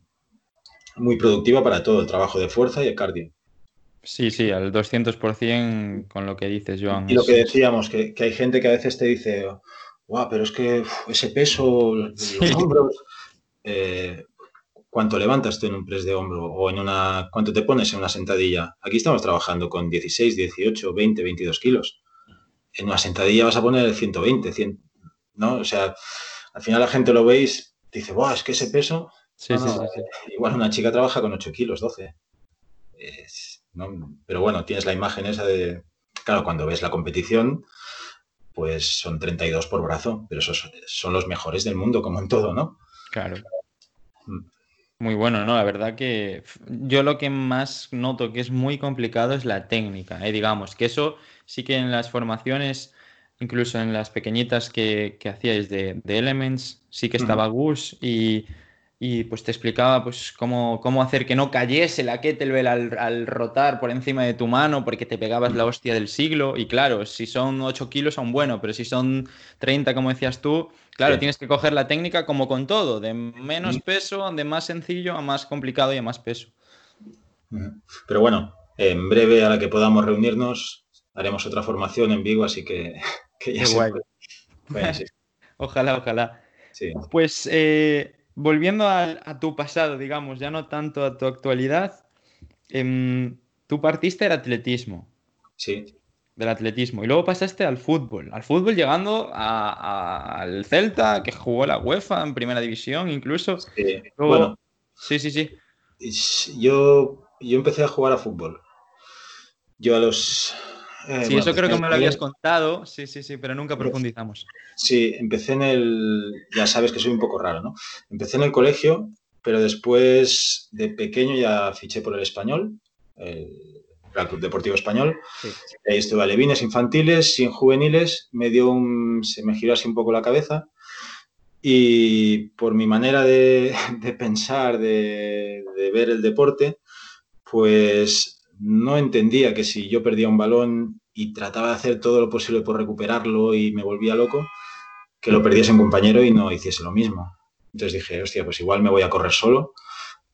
S2: muy productiva para todo, el trabajo de fuerza y el cardio.
S1: Sí, sí, al 200% con lo que dices, Joan.
S2: Y lo que decíamos, que, hay gente que a veces te dice, guau, pero es que ese peso, los hombros, eh, ¿cuánto levantas tú en un press de hombro? O en una, ¿cuánto te pones en una sentadilla? Aquí estamos trabajando con 16, 18, 20, 22 kilos. En una sentadilla vas a poner 120, 100, ¿no? O sea, al final la gente lo veis, dice, guau, es que ese peso... Sí, sí, sí, Igual una chica trabaja con 8 kilos, 12. Es, pero bueno, tienes la imagen esa de, claro, cuando ves la competición, pues son 32 por brazo, pero esos son los mejores del mundo, como en todo, ¿no?
S1: Claro. Mm. Muy bueno, ¿no? La verdad que yo lo que más noto que es muy complicado es la técnica, ¿eh? digamos, que eso sí que en las formaciones, incluso en las pequeñitas que, hacíais de, Elements, sí que estaba Gus y y pues te explicaba pues cómo, cómo hacer que no cayese la kettlebell al, al, rotar por encima de tu mano porque te pegabas la hostia del siglo. Y claro, si son 8 kilos aún bueno, pero si son 30 como decías tú, claro, tienes que coger la técnica como con todo, de menos peso, de más sencillo a más complicado y a más peso.
S2: Pero bueno, en breve a la que podamos reunirnos haremos otra formación en vivo, así que, ya
S1: ojalá, ojalá. Pues eh, volviendo a, tu pasado, digamos, ya no tanto a tu actualidad, em, tú partiste del atletismo.
S2: Sí.
S1: Del atletismo. Y luego pasaste al fútbol. Al fútbol llegando al Celta, que jugó la UEFA en primera división, incluso.
S2: Sí. bueno.
S1: Sí, sí, sí.
S2: Yo, yo empecé a jugar a fútbol. Yo a los
S1: eh, sí, eso creo que me lo habías contado, sí, sí, sí, pero nunca profundizamos.
S2: Sí, empecé en el, ya sabes que soy un poco raro, ¿no? Empecé en el colegio, pero después de pequeño ya fiché por el español, el Real Club Deportivo Español. Ahí estuve a levines infantiles, sin juveniles, me dio un, se me giró así un poco la cabeza y por mi manera de, pensar, de, de ver el deporte, pues no entendía que si yo perdía un balón y trataba de hacer todo lo posible por recuperarlo y me volvía loco, que lo perdiese un compañero y no hiciese lo mismo. Entonces dije, hostia, pues igual me voy a correr solo,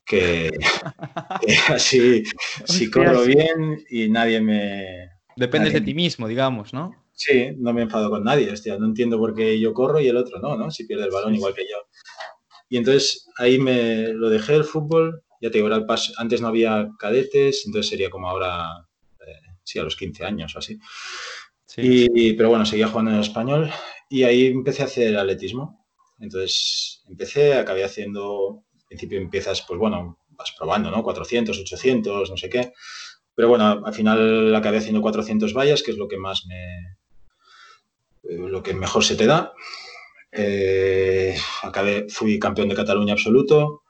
S2: que, así, si corro bien y nadie me...
S1: Dependes de ti mismo, digamos, ¿no?
S2: Sí, no me enfado con nadie, hostia, no entiendo por qué yo corro y el otro no, ¿no? Si pierde el balón igual que yo. Y entonces ahí me lo dejé el fútbol ya te digo, el paso, antes no había cadetes, entonces sería como ahora, eh, sí, a los 15 años o así. Y, pero bueno, seguía jugando en el español y ahí empecé a hacer atletismo. Entonces empecé, acabé haciendo, al principio empiezas, pues bueno, vas probando, ¿no? 400, 800, no sé qué. Pero bueno, al final acabé haciendo 400 vallas, que es lo que más me, lo que mejor se te da. Eh, acabé, fui campeón de Cataluña absoluto,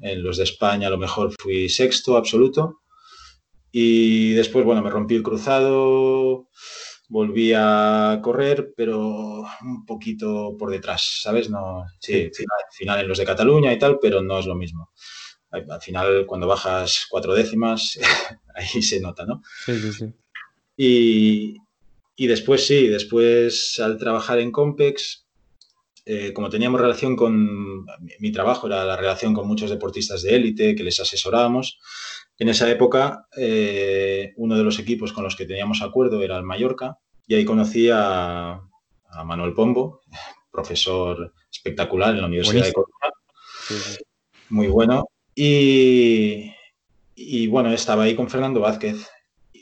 S2: en los de España a lo mejor fui sexto absoluto. Y después, bueno, me rompí el cruzado, volví a correr, pero un poquito por detrás, ¿sabes? No, sí, final, en los de Cataluña y tal, pero no es lo mismo. Al final, cuando bajas cuatro décimas, ahí se nota, ¿no?
S1: Sí, sí, sí.
S2: Y, y después sí, después al trabajar en Compex, eh, como teníamos relación con, mi trabajo era la relación con muchos deportistas de élite que les asesorábamos, en esa época eh, uno de los equipos con los que teníamos acuerdo era el Mallorca y ahí conocí a, Manuel Pombo, profesor espectacular en la Universidad de Coruña, muy bueno. Y, y bueno, estaba ahí con Fernando Vázquez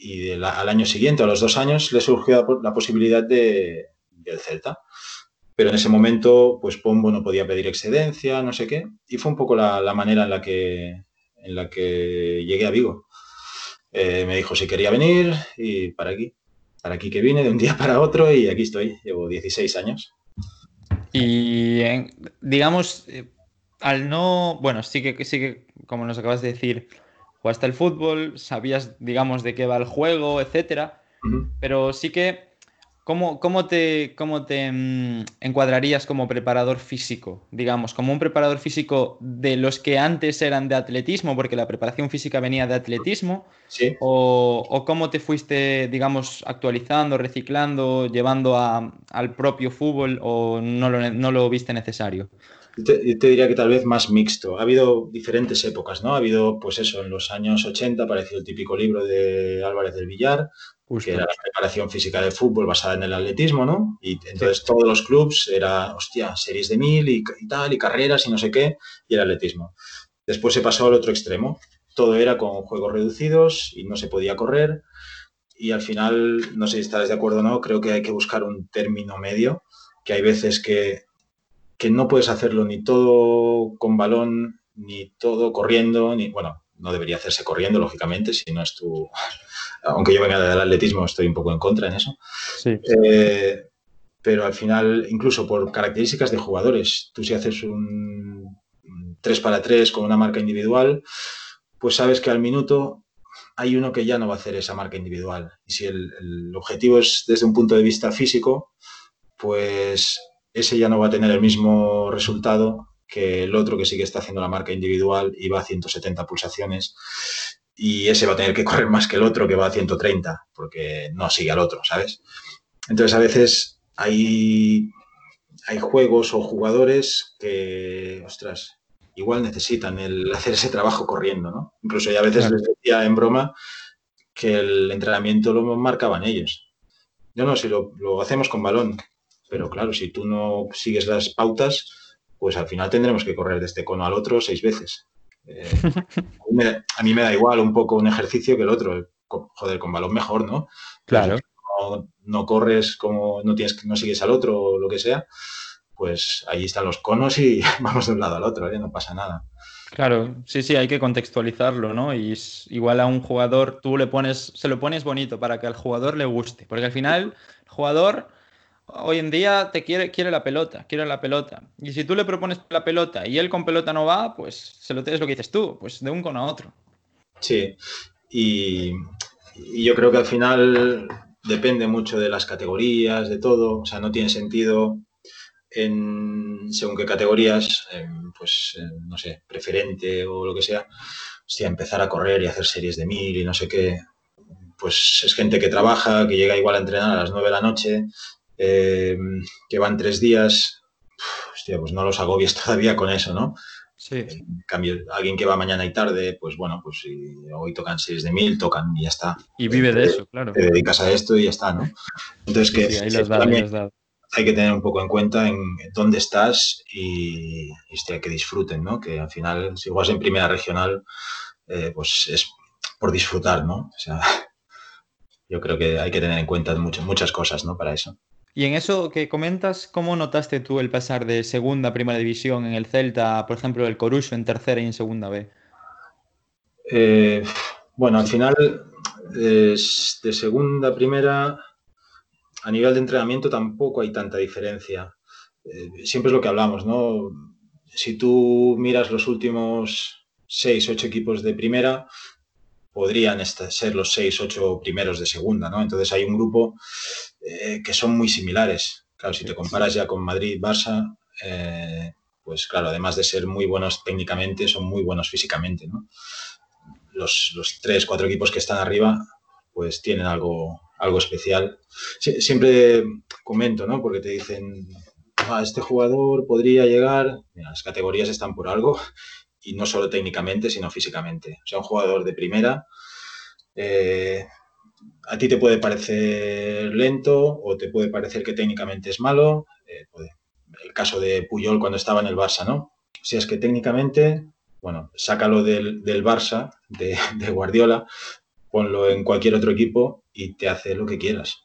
S2: y al año siguiente, a los dos años, le surgió la, posibilidad de, del Celta. Pero en ese momento, pues Pombo no podía pedir excedencia, no sé qué, y fue un poco la, manera en la, que, en la que llegué a Vigo. Eh, me dijo si quería venir y para aquí, para aquí que vine de un día para otro y aquí estoy, llevo 16 años.
S1: Y digamos, eh, al no, bueno, sí que, sí que, como nos acabas de decir, jugaste el fútbol, sabías, digamos, de qué va el juego, etcétera, pero sí que ¿Cómo, cómo, te, cómo te mm, encuadrarías como preparador físico? Digamos, como un preparador físico de los que antes eran de atletismo, porque la preparación física venía de atletismo,
S2: ¿Sí?
S1: o, cómo te fuiste, digamos, actualizando, reciclando, llevando al propio fútbol, o no lo, no lo viste necesario?
S2: Yo te, te, diría que tal vez más mixto. Ha habido diferentes épocas, ¿no? Ha habido, pues eso, en los años 80 apareció el típico libro de Álvarez del Villar, que era la preparación física de fútbol basada en el atletismo, ¿no? Y entonces todos los clubs era, hostia, series de mil y, tal, y carreras y no sé qué, y el atletismo. Después se pasó al otro extremo. Todo era con juegos reducidos y no se podía correr. Y al final, no sé si estáis de acuerdo o no, creo que hay que buscar un término medio, que hay veces que, que no puedes hacerlo ni todo con balón, ni todo corriendo, ni, bueno, no debería hacerse corriendo, lógicamente, si no es tu, aunque yo venga del atletismo, estoy un poco en contra en eso. Eh, pero al final, incluso por características de jugadores, tú si haces un 3 para 3 con una marca individual, pues sabes que al minuto hay uno que ya no va a hacer esa marca individual. Y si el, el objetivo es desde un punto de vista físico, pues ese ya no va a tener el mismo resultado que el otro que sí que está haciendo la marca individual y va a 170 pulsaciones y ese va a tener que correr más que el otro que va a 130, porque no sigue al otro, ¿sabes? Entonces a veces hay, hay juegos o jugadores que, ostras, igual necesitan el hacer ese trabajo corriendo, ¿no? Incluso ya a veces les decía en broma que el entrenamiento lo marcaban ellos. Yo no, si lo, lo hacemos con balón, pero claro, si tú no sigues las pautas, pues al final tendremos que correr de este cono al otro seis veces. Eh, a, mí me, da igual un poco un ejercicio que el otro. Joder, con balón mejor, ¿no?
S1: Claro.
S2: no, corres como no tienes no sigues al otro o lo que sea, pues ahí están los conos y vamos de un lado al otro, ¿eh? no pasa nada.
S1: Claro, sí, sí, hay que contextualizarlo, ¿no? Y igual a un jugador tú le pones, se lo pones bonito para que al jugador le guste, porque al final el jugador hoy en día te quiere, quiere la pelota, quiere la pelota. Y si tú le propones la pelota y él con pelota no va, pues se lo es lo que dices tú, pues de un con a otro.
S2: Sí, y, yo creo que al final depende mucho de las categorías, de todo. O sea, no tiene sentido en según qué categorías, pues no sé, preferente o lo que sea, hostia, empezar a correr y hacer series de mil y no sé qué. Pues es gente que trabaja, que llega igual a entrenar a las nueve de la noche, eh, que van tres días, hostia, pues no los agobies todavía con eso, ¿no?
S1: Sí.
S2: En cambio, alguien que va mañana y tarde, pues bueno, pues si hoy tocan seis de mil, tocan y ya está.
S1: Y vive de eso, claro.
S2: Te dedicas a esto y ya está, ¿no? Entonces, que, hay que tener un poco en cuenta en dónde estás y, y que disfruten, ¿no? Que al final, si juegas en primera regional, eh, pues es por disfrutar, ¿no? O sea, yo creo que hay que tener en cuenta muchas, muchas cosas, ¿no? Para eso.
S1: Y en eso que comentas, ¿cómo notaste tú el pasar de segunda a primera división en el Celta, por ejemplo, el Coruso en tercera y en segunda B?
S2: Eh, bueno, al final, de segunda a primera, a nivel de entrenamiento tampoco hay tanta diferencia. Eh, siempre es lo que hablamos, ¿no? Si tú miras los últimos seis, ocho equipos de primera, podrían ser los seis, ocho primeros de segunda, ¿no? Entonces hay un grupo eh, que son muy similares. Claro, si te comparas ya con Madrid, Barça, eh, pues claro, además de ser muy buenos técnicamente, son muy buenos físicamente, ¿no? Los, los tres, cuatro equipos que están arriba, pues tienen algo, algo especial. siempre comento, ¿no? Porque te dicen, ah, este jugador podría llegar, las categorías están por algo, y no solo técnicamente, sino físicamente. O sea, un jugador de primera, eh, a ti te puede parecer lento o te puede parecer que técnicamente es malo. Eh, el caso de Puyol cuando estaba en el Barça, ¿no? Si es que técnicamente, bueno, sácalo del, del Barça, de, Guardiola, ponlo en cualquier otro equipo y te hace lo que quieras.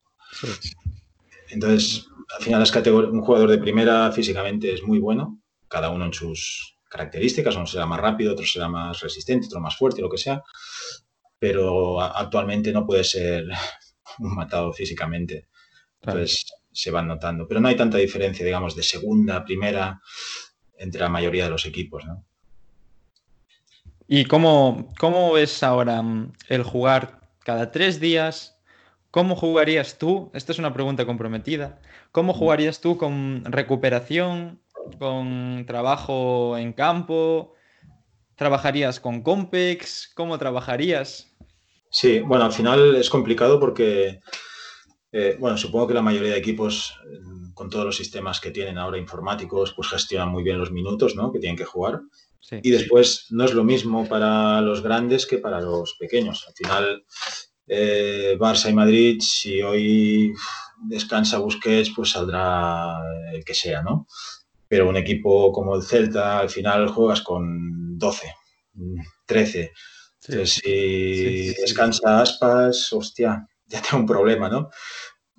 S2: Entonces, al final las un jugador de primera físicamente es muy bueno, cada uno en sus características, uno será más rápido, otro será más resistente, otro más fuerte, lo que sea, pero actualmente no puede ser matado físicamente. Entonces se van notando. Pero no hay tanta diferencia, digamos, de segunda, primera, entre la mayoría de los equipos, ¿no?
S1: ¿Y cómo, cómo ves ahora mm, el jugar cada tres días? ¿Cómo jugarías tú? Esta es una pregunta comprometida. ¿Cómo mm. jugarías tú con recuperación, con trabajo en campo? ¿Trabajarías con Compex? ¿Cómo trabajarías?
S2: Sí, bueno, al final es complicado porque, eh, bueno, supongo que la mayoría de equipos, mm, con todos los sistemas que tienen ahora informáticos, pues gestionan muy bien los minutos, ¿no? Que tienen que jugar. Y después no es lo mismo para los grandes que para los pequeños. Al final, eh, Barça y Madrid, si hoy descansa Busquets, pues saldrá el que sea, ¿no? Pero un equipo como el Celta, al final juegas con 12, 13. Entonces, si descansa Aspas, hostia, ya tengo un problema, ¿no?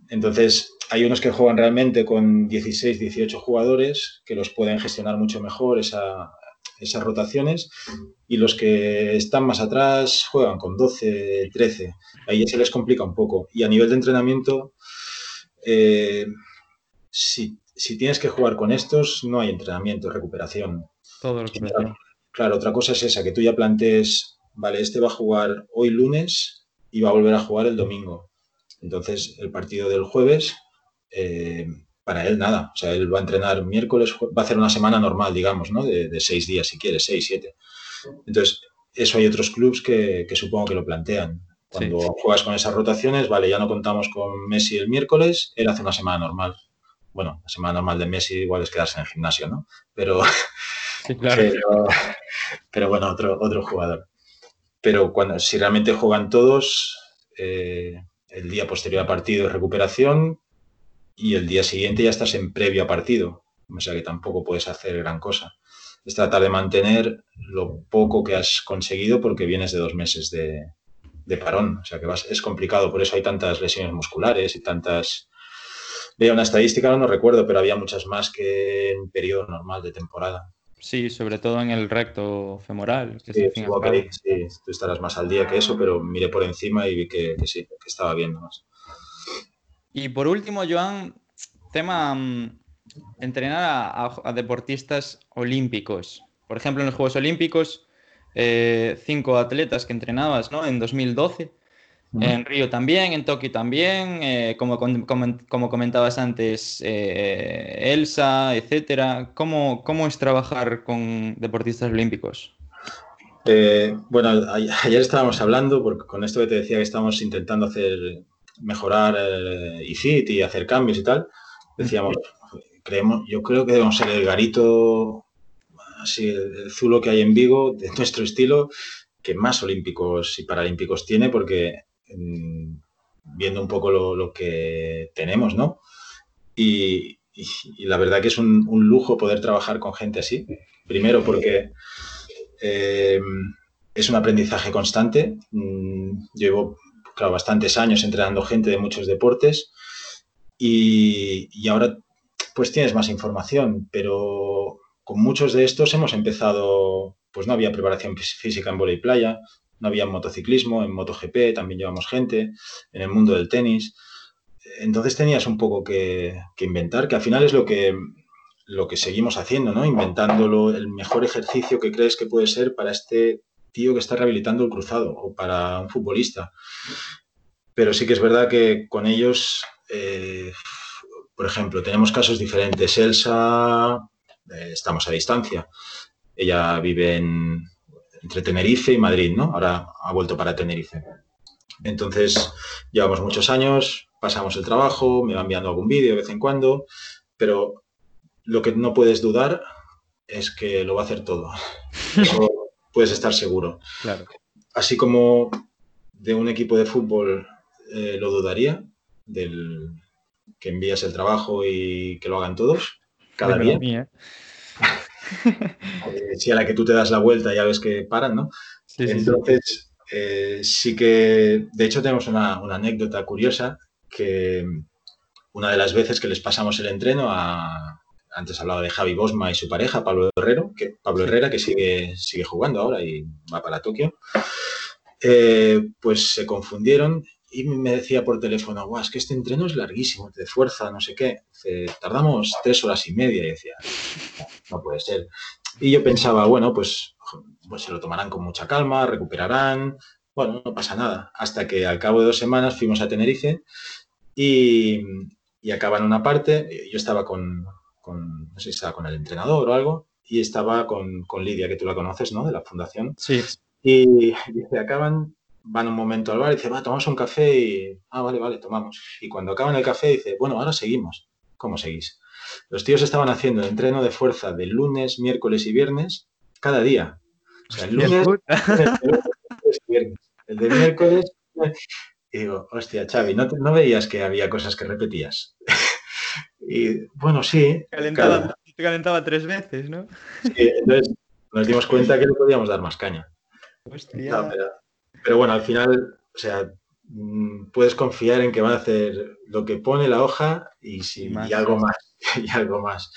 S2: Entonces, hay unos que juegan realmente con 16, 18 jugadores que los pueden gestionar mucho mejor esas rotaciones y los que están más atrás juegan con 12, 13. Ahí ya se les complica un poco. Y a nivel de entrenamiento, eh, si si tienes que jugar con estos, no hay entrenamiento, recuperación.
S1: Todo lo claro,
S2: claro, otra cosa es esa, que tú ya plantees, vale, este va a jugar hoy lunes y va a volver a jugar el domingo. Entonces, el partido del jueves, eh, para él nada. O sea, él va a entrenar miércoles, va a hacer una semana normal, digamos, ¿no? De, seis días, si quieres, seis, siete. Entonces, eso hay otros clubes que, supongo que lo plantean. Cuando juegas con esas rotaciones, vale, ya no contamos con Messi el miércoles, él hace una semana normal bueno, la semana normal de Messi igual es quedarse en el gimnasio, ¿no? Pero, pero, bueno, otro, otro jugador. Pero cuando, si realmente juegan todos, eh, el día posterior a partido es recuperación y el día siguiente ya estás en previo a partido. O sea que tampoco puedes hacer gran cosa. Es tratar de mantener lo poco que has conseguido porque vienes de dos meses de, de parón. O sea que vas, es complicado, por eso hay tantas lesiones musculares y tantas veía una estadística, no, recuerdo, pero había muchas más que en periodo normal de temporada.
S1: Sí, sobre todo en el recto femoral.
S2: Que sí, sí, tú estarás más al día que eso, pero miré por encima y vi que, sí, que estaba viendo más.
S1: Y por último, Joan, tema mm, entrenar a, deportistas olímpicos. Por ejemplo, en los Juegos Olímpicos, eh, cinco atletas que entrenabas ¿no? en 2012 en Río también, en Tokio también, eh, como, como, comentabas antes, eh, Elsa, etcétera. ¿Cómo, ¿Cómo, es trabajar con deportistas olímpicos?
S2: Eh, bueno, ayer estábamos hablando, porque con esto que te decía que estamos intentando hacer mejorar ICIT y hacer cambios y tal, decíamos, creemos, yo creo que debemos ser el garito, así, el zulo que hay en Vigo, de nuestro estilo, que más olímpicos y paralímpicos tiene, porque viendo un poco lo, que tenemos, ¿no? Y, la verdad que es un, lujo poder trabajar con gente así. Primero porque eh, es un aprendizaje constante. Mm, llevo, claro, bastantes años entrenando gente de muchos deportes y, ahora pues tienes más información, pero con muchos de estos hemos empezado, pues no había preparación física en y playa, no había motociclismo, en MotoGP también llevamos gente, en el mundo del tenis. Entonces tenías un poco que, inventar, que al final es lo que, lo que seguimos haciendo, ¿no? Inventando el mejor ejercicio que crees que puede ser para este tío que está rehabilitando el cruzado o para un futbolista. Pero sí que es verdad que con ellos, eh, por ejemplo, tenemos casos diferentes. Elsa, eh, estamos a distancia. Ella vive en, entre Tenerife y Madrid, ¿no? Ahora ha vuelto para Tenerife. Entonces, llevamos muchos años, pasamos el trabajo, me va enviando algún vídeo de vez en cuando, pero lo que no puedes dudar es que lo va a hacer todo. Eso puedes estar seguro.
S1: Claro.
S2: Así como de un equipo de fútbol eh, lo dudaría, del que envías el trabajo y que lo hagan todos cada día. Eh, si a la que tú te das la vuelta ya ves que paran, ¿no? Entonces, eh, sí que, de hecho, tenemos una, anécdota curiosa que una de las veces que les pasamos el entreno a, antes hablaba de Javi Bosma y su pareja, Pablo Herrero, que, Pablo Herrera, que sigue, sigue jugando ahora y va para Tokio, eh, pues se confundieron y me decía por teléfono, Guau, es que este entreno es larguísimo, de fuerza, no sé qué. tardamos tres horas y media y decía, no, puede ser. Y yo pensaba, bueno, pues, pues se lo tomarán con mucha calma, recuperarán, bueno, no pasa nada. Hasta que al cabo de dos semanas fuimos a Tenerife y, y acaban una parte, yo estaba con, con, no sé si estaba con el entrenador o algo, y estaba con, con Lidia, que tú la conoces, ¿no? De la fundación.
S1: Sí.
S2: Y dice, acaban, van un momento al bar y dice, va, tomamos un café y, ah, vale, vale, tomamos. Y cuando acaban el café dice, bueno, ahora seguimos. ¿Cómo seguís? Los tíos estaban haciendo el entreno de fuerza de lunes, miércoles y viernes cada día. O sea, el lunes, el de miércoles. Y digo, hostia, Xavi, ¿no, ¿no veías que había cosas que repetías? y bueno, sí.
S1: Calentaba, Te calentaba tres veces, ¿no?
S2: Sí, entonces nos dimos cuenta que le podíamos dar más caña. pero, bueno, al final, o sea, mm, puedes confiar en que van a hacer lo que pone la hoja y, si, y, algo más. Y algo más.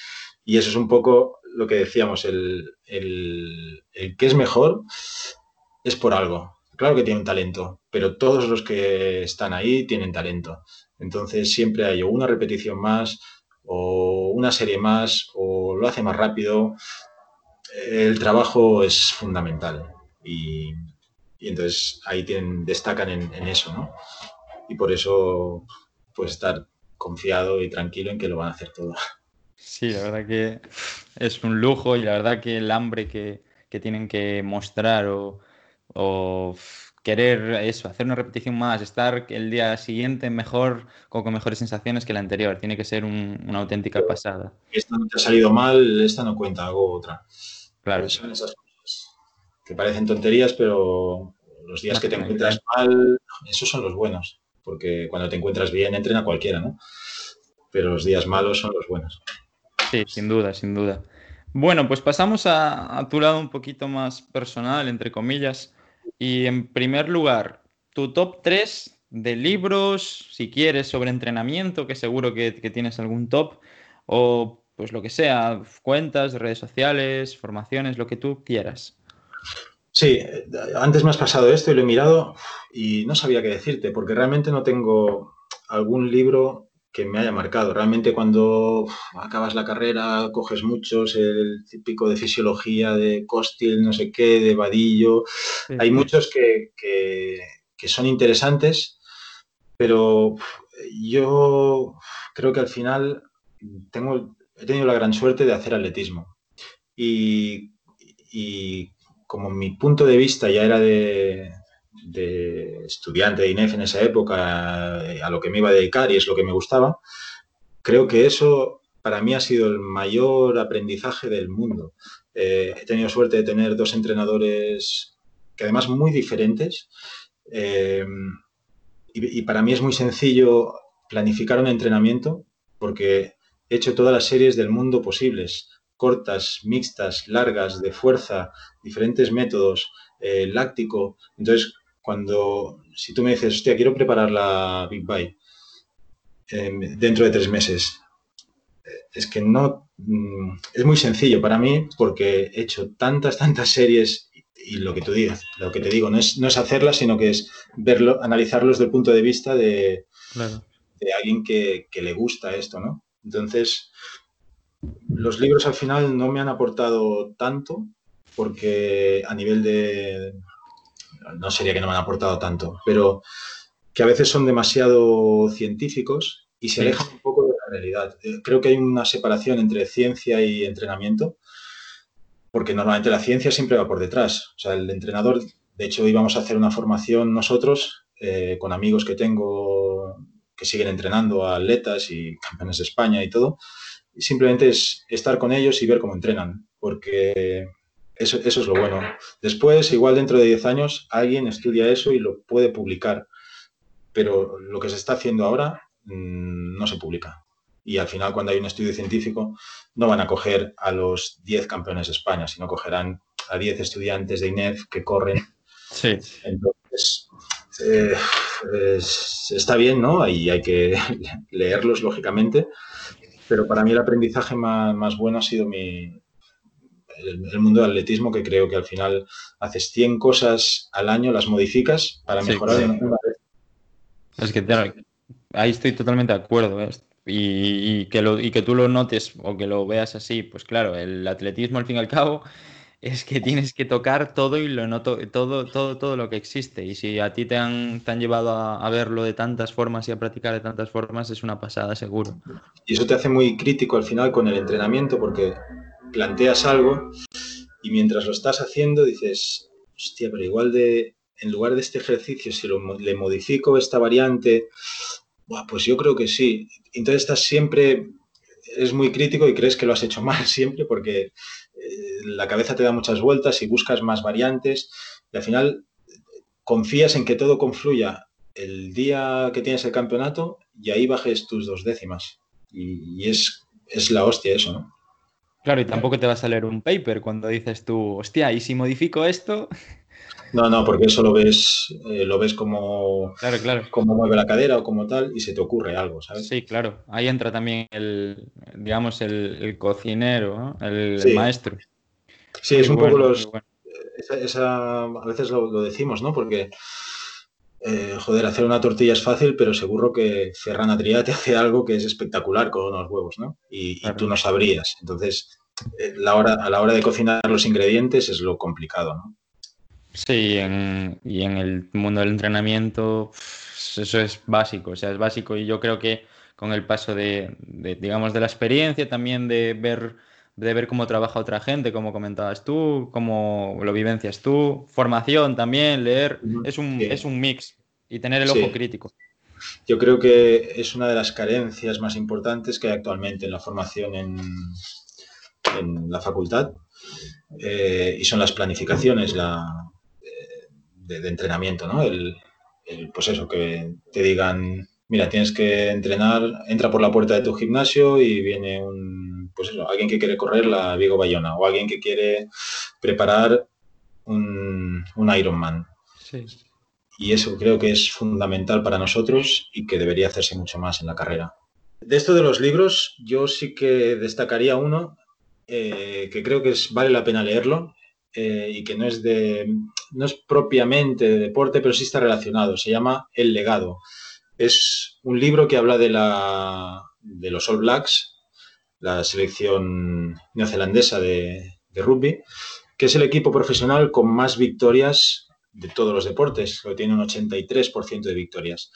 S2: Y eso es un poco lo que decíamos, el, el, el que es mejor es por algo. Claro que tienen talento, pero todos los que están ahí tienen talento. Entonces siempre hay una repetición más o una serie más o lo hace más rápido. El trabajo es fundamental y, entonces ahí tienen, destacan en, eso, ¿no? Y por eso puedes estar confiado y tranquilo en que lo van a hacer todo.
S1: Sí, la verdad que es un lujo y la verdad que el hambre que, tienen que mostrar o, o querer eso, hacer una repetición más, estar el día siguiente mejor, con, con mejores sensaciones que la anterior. Tiene que ser una auténtica pasada.
S2: Esta no te ha salido mal, esta no cuenta, hago otra.
S1: Claro.
S2: Son esas que parecen tonterías, pero los días que te encuentras mal, esos son los buenos. Porque cuando te encuentras bien, entrena cualquiera, ¿no? Pero los días malos son los buenos.
S1: Sí, sin duda, sin duda. Bueno, pues pasamos a, a tu lado un poquito más personal, entre comillas. Y en primer lugar, tu top 3 de libros, si quieres, sobre entrenamiento, que seguro que, tienes algún top, o pues lo que sea, cuentas, redes sociales, formaciones, lo que tú quieras.
S2: Sí, antes me has pasado esto y lo he mirado y no sabía qué decirte, porque realmente no tengo algún libro que me haya marcado. Realmente cuando acabas la carrera coges muchos, el típico de fisiología, de Costil, no sé qué, de Vadillo. Hay muchos que, son interesantes, pero yo creo que al final tengo, he tenido la gran suerte de hacer atletismo. Y, y como mi punto de vista ya era de, estudiante de INEF en esa época, eh, a lo que me iba a dedicar y es lo que me gustaba, creo que eso para mí ha sido el mayor aprendizaje del mundo. Eh, he tenido suerte de tener dos entrenadores que además muy diferentes eh, y, para mí es muy sencillo planificar un entrenamiento porque he hecho todas las series del mundo posibles, cortas, mixtas, largas, de fuerza, diferentes métodos, láctico. Entonces, cuando, si tú me dices, hostia, quiero preparar la Big Bite em, dentro de tres meses, eh, es que no, mm, es muy sencillo para mí porque he hecho tantas, tantas series y lo que tú digas, lo que te digo, no es, no es hacerlas, sino que es verlo, analizarlos desde el punto de vista de, de alguien que, que, le gusta esto, ¿no? Entonces, los libros al final no me han aportado tanto porque a nivel de, no sería que no me han aportado tanto, pero que a veces son demasiado científicos y se alejan un poco de la realidad. Eh, creo que hay una separación entre ciencia y entrenamiento, porque normalmente la ciencia siempre va por detrás. O sea, el entrenador, de hecho, íbamos a hacer una formación nosotros eh, con amigos que tengo que siguen entrenando a atletas y campeones de España y todo. Simplemente es estar con ellos y ver cómo entrenan, porque eso, es lo bueno. Después, igual dentro de 10 años, alguien estudia eso y lo puede publicar. Pero lo que se está haciendo ahora mm, no se publica. Y al final, cuando hay un estudio científico, no van a coger a los 10 campeones de España, sino cogerán a 10 estudiantes de INEF que corren.
S1: Sí.
S2: Entonces, eh, está bien, ¿no? Y hay que leerlos, lógicamente. Pero para mí el aprendizaje más, bueno ha sido mi, el, mundo del atletismo, que creo que al final haces 100 cosas al año, las modificas para mejorar en una vez.
S1: Es que ahí estoy totalmente de acuerdo. ¿eh? Y, que lo, y que tú lo notes o que lo veas así, pues claro, el atletismo al fin y al cabo es que tienes que tocar todo y lo noto, todo, todo, todo lo que existe. Y si a ti te han, te han llevado a, verlo de tantas formas y a practicar de tantas formas, es una pasada, seguro.
S2: Y eso te hace muy crítico al final con el entrenamiento, porque planteas algo y mientras lo estás haciendo dices, hostia, pero igual de, en lugar de este ejercicio, si lo, le modifico esta variante, pues yo creo que sí. Entonces estás siempre, es muy crítico y crees que lo has hecho mal siempre porque la cabeza te da muchas vueltas y buscas más variantes y al final confías en que todo confluya el día que tienes el campeonato y ahí bajes tus dos décimas. Y, es, es, la hostia eso, ¿no?
S1: Claro, y tampoco te va a salir un paper cuando dices tú, hostia, ¿y si modifico esto?
S2: No, no, porque eso lo ves, eh, lo ves como,
S1: claro, claro.
S2: como mueve la cadera o como tal y se te ocurre algo, ¿sabes?
S1: Sí, claro. Ahí entra también el, digamos, el, cocinero, el, maestro.
S2: Sí, es un poco los... Esa, a veces lo, decimos, ¿no? Porque, eh, joder, hacer una tortilla es fácil, pero seguro que Ferran Adrià te hace algo que es espectacular con unos huevos, ¿no? Y, tú no sabrías. Entonces, eh, la hora, a la hora de cocinar los ingredientes es lo complicado, ¿no?
S1: Sí, y en el mundo del entrenamiento eso es básico, o sea, es básico y yo creo que con el paso de, digamos, de la experiencia también de ver, de ver cómo trabaja otra gente, como comentabas tú, cómo lo vivencias tú, formación también, leer, es un, es un mix y tener el ojo crítico.
S2: Yo creo que es una de las carencias más importantes que hay actualmente en la formación en, en la facultad eh, y son las planificaciones, la, de, entrenamiento, ¿no? El, pues eso, que te digan, mira, tienes que entrenar, entra por la puerta de tu gimnasio y viene un, pues eso, alguien que quiere correr la Vigo Bayona o alguien que quiere preparar un, un Ironman.
S1: Sí.
S2: Y eso creo que es fundamental para nosotros y que debería hacerse mucho más en la carrera. De esto de los libros, yo sí que destacaría uno eh, que creo que es, vale la pena leerlo, eh, y que no es, de, no es propiamente de deporte, pero sí está relacionado. Se llama El legado. Es un libro que habla de, la, de los All Blacks, la selección neozelandesa de, de rugby, que es el equipo profesional con más victorias de todos los deportes, que tiene un 83% de victorias.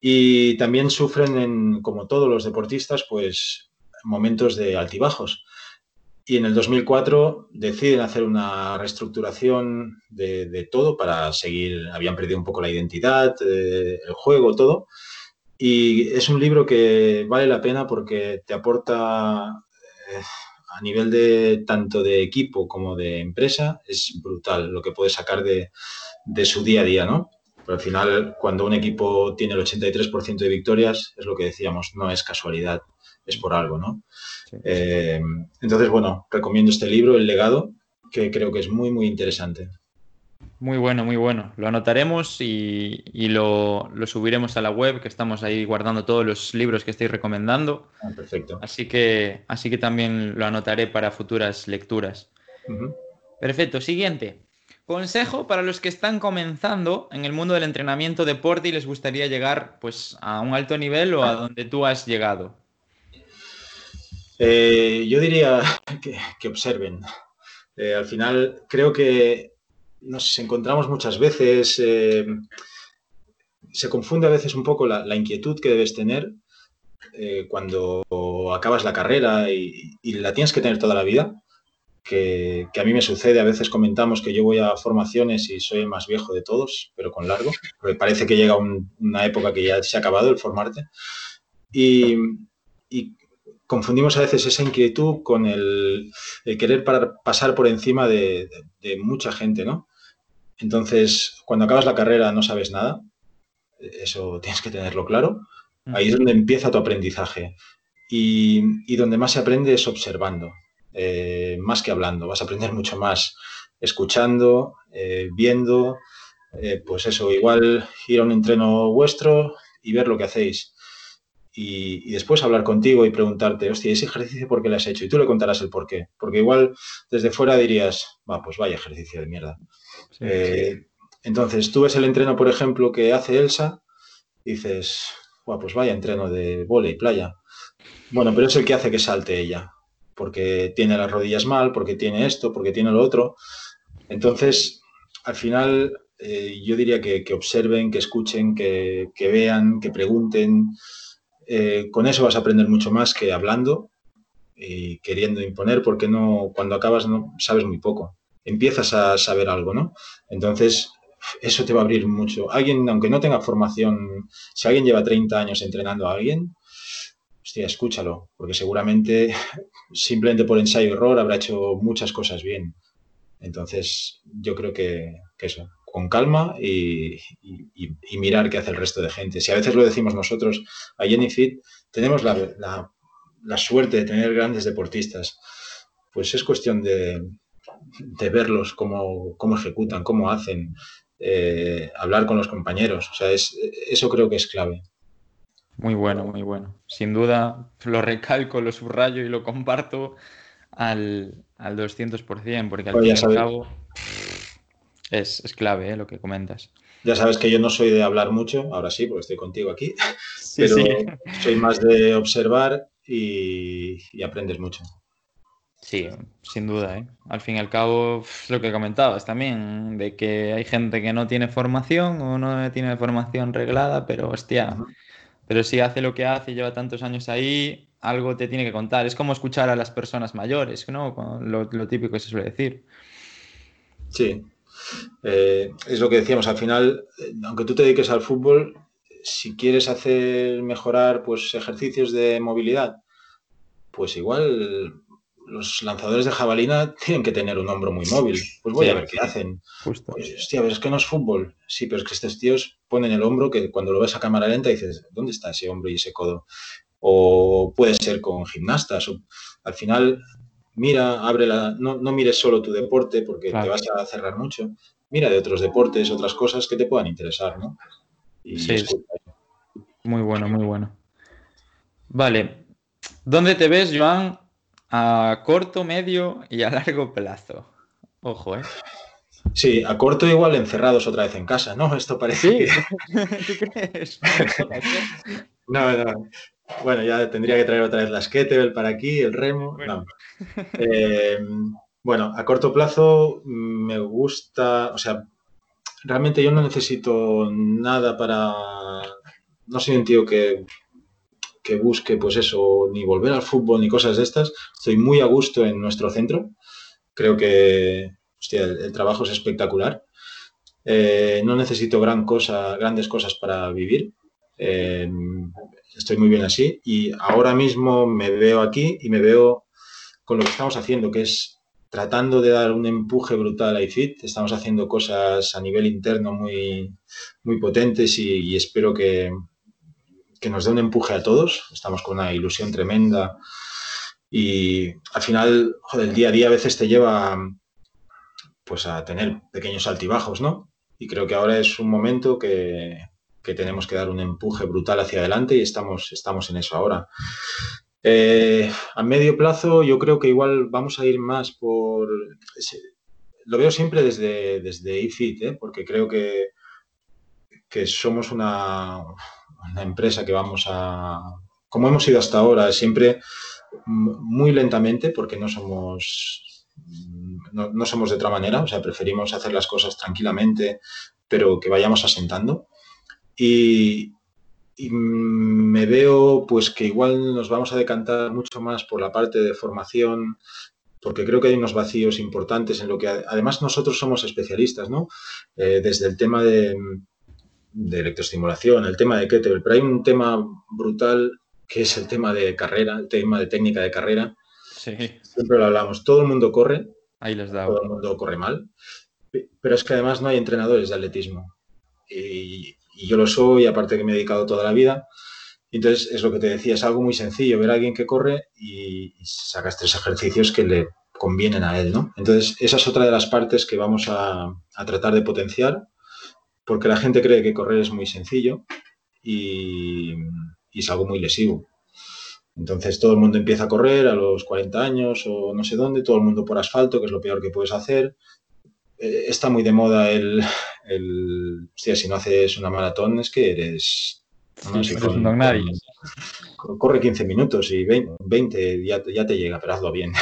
S2: Y también sufren, en, como todos los deportistas, pues momentos de altibajos y en el 2004 deciden hacer una reestructuración de, todo para seguir, habían perdido un poco la identidad, eh, el juego, todo. Y es un libro que vale la pena porque te aporta eh, a nivel de tanto de equipo como de empresa, es brutal lo que puede sacar de, de su día a día, ¿no? Pero al final, cuando un equipo tiene el 83% de victorias, es lo que decíamos, no es casualidad, es por algo, ¿no? Eh, entonces, bueno, recomiendo este libro, El legado, que creo que es muy, muy interesante.
S1: Muy bueno, muy bueno. Lo anotaremos y, lo, subiremos a la web, que estamos ahí guardando todos los libros que estáis recomendando.
S2: Ah, perfecto.
S1: Así que, así que también lo anotaré para futuras lecturas. Perfecto. Siguiente. Consejo para los que están comenzando en el mundo del entrenamiento deporte y les gustaría llegar pues, a un alto nivel o a donde tú has llegado.
S2: Eh, yo diría que, observen. Eh, al final creo que nos encontramos muchas veces, eh, se confunde a veces un poco la, inquietud que debes tener cuando acabas la carrera y, la tienes que tener toda la vida. Que, a mí me sucede, a veces comentamos que yo voy a formaciones y soy el más viejo de todos, pero con largo, porque parece que llega una época que ya se ha acabado el formarte. Y, y confundimos a veces esa inquietud con el, querer pasar por encima de, mucha gente, ¿no? Entonces, cuando acabas la carrera no sabes nada, eso tienes que tenerlo claro. Ahí es donde empieza tu aprendizaje. y, donde más se aprende es observando, eh, más que hablando. Vas a aprender mucho más escuchando, eh, viendo, eh, pues eso, igual ir a un entreno vuestro y ver lo que hacéis. Y, después hablar contigo y preguntarte, hostia, ese ejercicio por qué lo has hecho? Y tú le contarás el por qué. Porque igual desde fuera dirías, va, pues vaya ejercicio de mierda. Entonces, tú ves el entreno, por ejemplo, que hace Elsa, y dices, pues vaya entreno de y playa. Bueno, pero es el que hace que salte ella, porque tiene las rodillas mal, porque tiene esto, porque tiene lo otro. Entonces, al final, eh, yo diría que, observen, que escuchen, que, vean, que pregunten. Eh, con eso vas a aprender mucho más que hablando y queriendo imponer, porque no, cuando acabas no sabes muy poco. Empiezas a saber algo, ¿no? Entonces, eso te va a abrir mucho. Alguien, aunque no tenga formación, si alguien lleva 30 años entrenando a alguien, hostia, escúchalo, porque seguramente simplemente por ensayo y error habrá hecho muchas cosas bien. Entonces, yo creo que, eso, con calma y, mirar qué hace el resto de gente. Si a veces lo decimos nosotros, a Fit tenemos la, suerte de tener grandes deportistas, pues es cuestión de, verlos cómo, cómo, ejecutan, cómo hacen, eh, hablar con los compañeros. O sea, es, eso creo que es clave.
S1: Muy bueno, muy bueno. Sin duda, lo recalco, lo subrayo y lo comparto al, al 200%, porque al pues fin y al cabo es, clave ¿eh? lo que comentas.
S2: Ya sabes que yo no soy de hablar mucho, ahora sí, porque estoy contigo aquí, pero soy más de observar y aprendes mucho.
S1: Sí, sin duda, ¿eh? Al fin y al cabo, lo que comentabas también, de que hay gente que no tiene formación o no tiene formación reglada, pero hostia, pero si hace lo que hace y lleva tantos años ahí, algo te tiene que contar. Es como escuchar a las personas mayores, ¿no? Lo, típico que se suele decir.
S2: Sí, eh, es lo que decíamos, al final, eh, aunque tú te dediques al fútbol, si quieres hacer mejorar pues ejercicios de movilidad, pues igual los lanzadores de jabalina tienen que tener un hombro muy móvil. Pues voy a ver qué hacen. Justo. Pues, hostia, es que no es fútbol. Sí, pero es que estos tíos ponen el hombro que cuando lo ves a cámara lenta dices, ¿dónde está ese hombro y ese codo? O puede ser con gimnastas. al final, mira, abre la. No, mires solo tu deporte porque te vas a cerrar mucho. Mira de otros deportes, otras cosas que te puedan interesar, ¿no?
S1: sí. Muy bueno, muy bueno. Vale. ¿Dónde te ves, Joan, a corto, medio y a largo plazo. Ojo, ¿eh?
S2: Sí, a corto igual encerrados otra vez en casa, ¿no? Esto parece.
S1: ¿Tú crees?
S2: no, no. Bueno, ya tendría que traer otra vez la kettlebell para aquí, el remo. Bueno. Eh, bueno, a corto plazo me gusta, o sea, realmente yo no necesito nada para. No soy un tío que que busque, pues eso, ni volver al fútbol ni cosas de estas. Estoy muy a gusto en nuestro centro. Creo que el, trabajo es espectacular. Eh, no necesito gran cosa, grandes cosas para vivir. Eh, estoy muy bien así. Y ahora mismo me veo aquí y me veo con lo que estamos haciendo, que es tratando de dar un empuje brutal a IFIT. Estamos haciendo cosas a nivel interno muy, muy potentes y espero que, que nos dé un empuje a todos. Estamos con una ilusión tremenda y al final, el día a día a veces te lleva pues a tener pequeños altibajos, ¿no? Y creo que ahora es un momento que, tenemos que dar un empuje brutal hacia adelante y estamos, estamos en eso ahora. Eh, a medio plazo yo creo que igual vamos a ir más por... Lo veo siempre desde, desde IFIT, ¿eh? porque creo que, que somos una, una empresa que vamos a, como hemos ido hasta ahora, siempre muy lentamente, porque no somos, no, somos de otra manera, o sea, preferimos hacer las cosas tranquilamente, pero que vayamos asentando. Y, me veo pues que igual nos vamos a decantar mucho más por la parte de formación, porque creo que hay unos vacíos importantes en lo que además nosotros somos especialistas, ¿no? Eh, desde el tema de, de electroestimulación, el tema de kettlebell, pero hay un tema brutal que es el tema de carrera, el tema de técnica de carrera. Sí. Siempre lo hablamos, todo el mundo corre,
S1: Ahí les da.
S2: todo el mundo corre mal, pero es que además no hay entrenadores de atletismo. Y, yo lo soy, aparte que me he dedicado toda la vida, Entonces, es lo que te decía, es algo muy sencillo, ver a alguien que corre y, sacas tres ejercicios que le convienen a él, ¿no? Entonces, esa es otra de las partes que vamos a, tratar de potenciar, porque la gente cree que correr es muy sencillo y, y es algo muy lesivo. Entonces todo el mundo empieza a correr a los 40 años o no sé dónde, todo el mundo por asfalto, que es lo peor que puedes hacer. Eh, está muy de moda el, el, hostia, si no haces una maratón es que eres...
S1: No, si nadie.
S2: corre 15 minutos y 20, ya, ya, te llega, pero hazlo bien.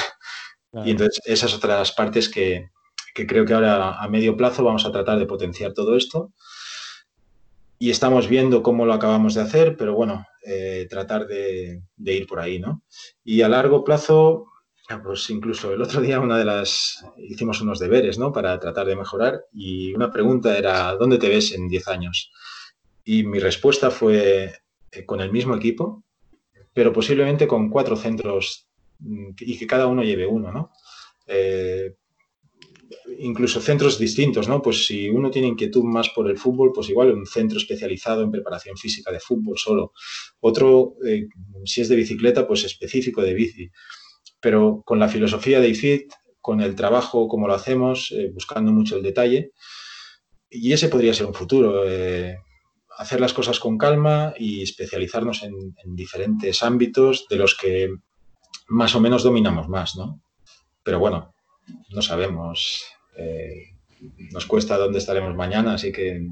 S2: Y entonces esas otras partes que, que creo que ahora a medio plazo vamos a tratar de potenciar todo esto y estamos viendo cómo lo acabamos de hacer, pero bueno, eh, tratar de, ir por ahí, ¿no? Y a largo plazo, pues incluso el otro día una de las, hicimos unos deberes, ¿no? Para tratar de mejorar y una pregunta era, ¿dónde te ves en 10 años? Y mi respuesta fue eh, con el mismo equipo, pero posiblemente con cuatro centros mm, y que cada uno lleve uno, ¿no? Eh, incluso centros distintos, ¿no? Pues si uno tiene inquietud más por el fútbol, pues igual un centro especializado en preparación física de fútbol solo. Otro, eh, si es de bicicleta, pues específico de bici. Pero con la filosofía de IFIT, con el trabajo como lo hacemos, eh, buscando mucho el detalle, y ese podría ser un futuro. Eh, hacer las cosas con calma y especializarnos en, en diferentes ámbitos de los que más o menos dominamos más, ¿no? Pero bueno, no sabemos. Eh, nos cuesta dónde estaremos mañana, así que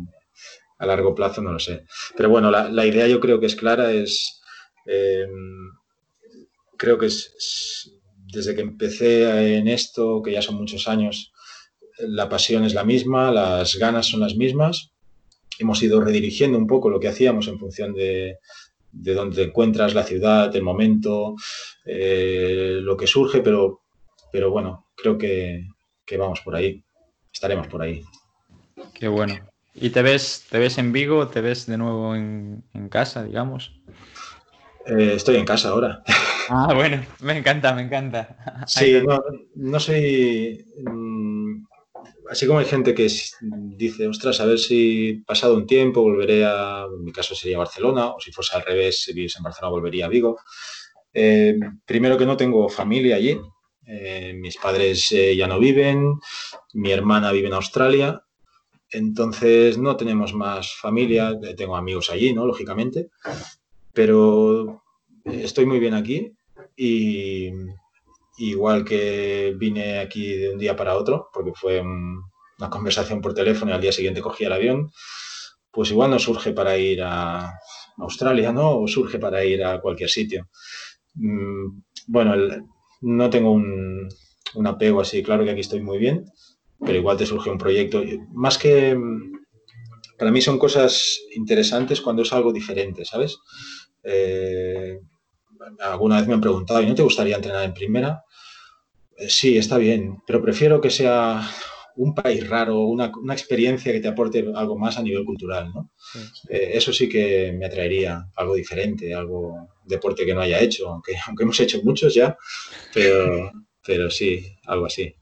S2: a largo plazo no lo sé. Pero bueno, la, idea yo creo que es clara, es creo que es, desde que empecé en esto, que ya son muchos años, la pasión es la misma, las ganas son las mismas. Hemos ido redirigiendo un poco lo que hacíamos en función de, de dónde encuentras la ciudad, el momento, eh, lo que surge, pero, pero bueno, creo que, vamos por ahí, estaremos por ahí.
S1: Qué bueno. ¿Y te ves, te ves en Vigo? ¿Te ves de nuevo en, casa, digamos?
S2: Eh, estoy en casa ahora.
S1: Ah, bueno, me encanta, me encanta.
S2: Sí, no, soy... Mm, así como hay gente que dice, ostras, a ver si pasado un tiempo volveré a, en mi caso sería Barcelona, o si fuese al revés, si vives en Barcelona volvería a Vigo. Eh, primero que no tengo familia allí, eh, mis padres eh, ya no viven, mi hermana vive en Australia, entonces no tenemos más familia, tengo amigos allí, ¿no? Lógicamente, pero estoy muy bien aquí y igual que vine aquí de un día para otro, porque fue una conversación por teléfono y al día siguiente cogí el avión, pues igual no surge para ir a Australia, ¿no? O surge para ir a cualquier sitio. Mm, bueno, no tengo un, apego así, claro que aquí estoy muy bien, pero igual te surge un proyecto. Más que, para mí son cosas interesantes cuando es algo diferente, ¿sabes? Eh, alguna vez me han preguntado, ¿y no te gustaría entrenar en primera? Eh, sí, está bien, pero prefiero que sea un país raro, una, experiencia que te aporte algo más a nivel cultural, ¿no? Eh, eso sí que me atraería, algo diferente, algo deporte que no haya hecho, aunque, aunque hemos hecho muchos ya, pero, pero sí, algo así.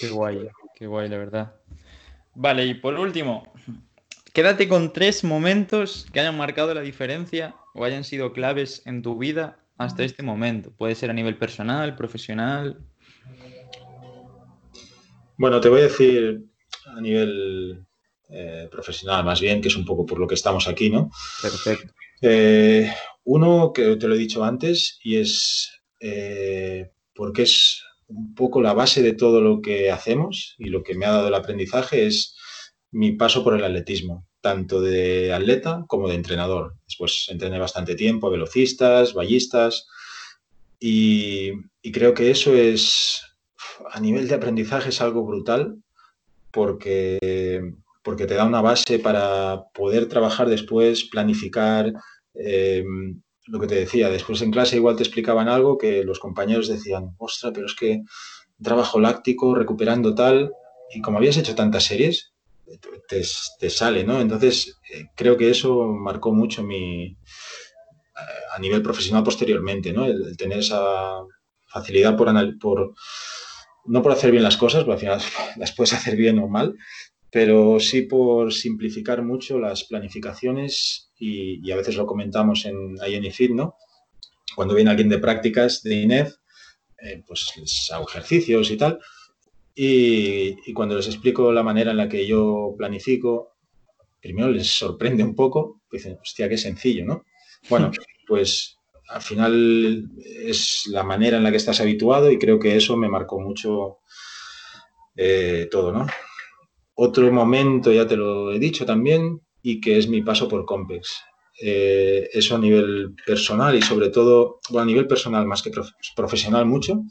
S1: Qué guay, qué guay, la verdad. Vale, y por último, quédate con tres momentos que hayan marcado la diferencia o hayan sido claves en tu vida hasta este momento. Puede ser a nivel personal, profesional,
S2: bueno, te voy a decir a nivel eh, profesional, más bien, que es un poco por lo que estamos aquí, ¿no?
S1: Perfecto.
S2: Eh, uno que te lo he dicho antes y es eh, porque es un poco la base de todo lo que hacemos y lo que me ha dado el aprendizaje es mi paso por el atletismo, tanto de atleta como de entrenador. Después entrené bastante tiempo a velocistas, ballistas y creo que eso es a nivel de aprendizaje es algo brutal porque, porque te da una base para poder trabajar después, planificar. Eh, lo que te decía, después en clase igual te explicaban algo que los compañeros decían, ostra, pero es que trabajo láctico, recuperando tal, y como habías hecho tantas series, te, sale, ¿no? Entonces, eh, creo que eso marcó mucho mi, eh, a nivel profesional posteriormente, ¿no? El, tener esa facilidad por, por, no por hacer bien las cosas, porque al final las puedes hacer bien o mal, pero sí por simplificar mucho las planificaciones y, a veces lo comentamos en, ahí en IFIT, ¿no? Cuando viene alguien de prácticas de INEF, eh, pues les hago ejercicios y tal, y, cuando les explico la manera en la que yo planifico, primero les sorprende un poco, dicen, hostia, qué sencillo, ¿no? Bueno, pues al final es la manera en la que estás habituado y creo que eso me marcó mucho eh, todo, ¿no? Otro momento, ya te lo he dicho también, y que es mi paso por Compex. Eh, eso a nivel personal y sobre todo, bueno, a nivel personal más que profesional mucho,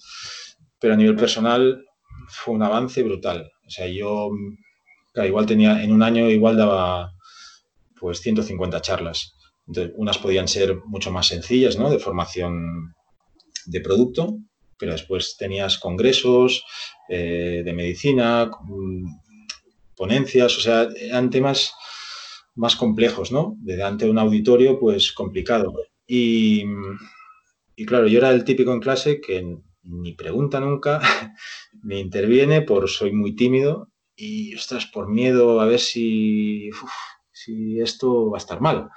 S2: pero a nivel personal fue un avance brutal. O sea, yo igual tenía, en un año igual daba pues 150 charlas. Entonces, unas podían ser mucho más sencillas, ¿no? De formación de producto, pero después tenías congresos eh, de medicina, ponencias, o sea, eran temas más complejos, ¿no? De un auditorio, pues complicado. Y, y claro, yo era el típico en clase que ni pregunta nunca, ni interviene, por soy muy tímido y, ostras, por miedo a ver si, si esto va a estar mal.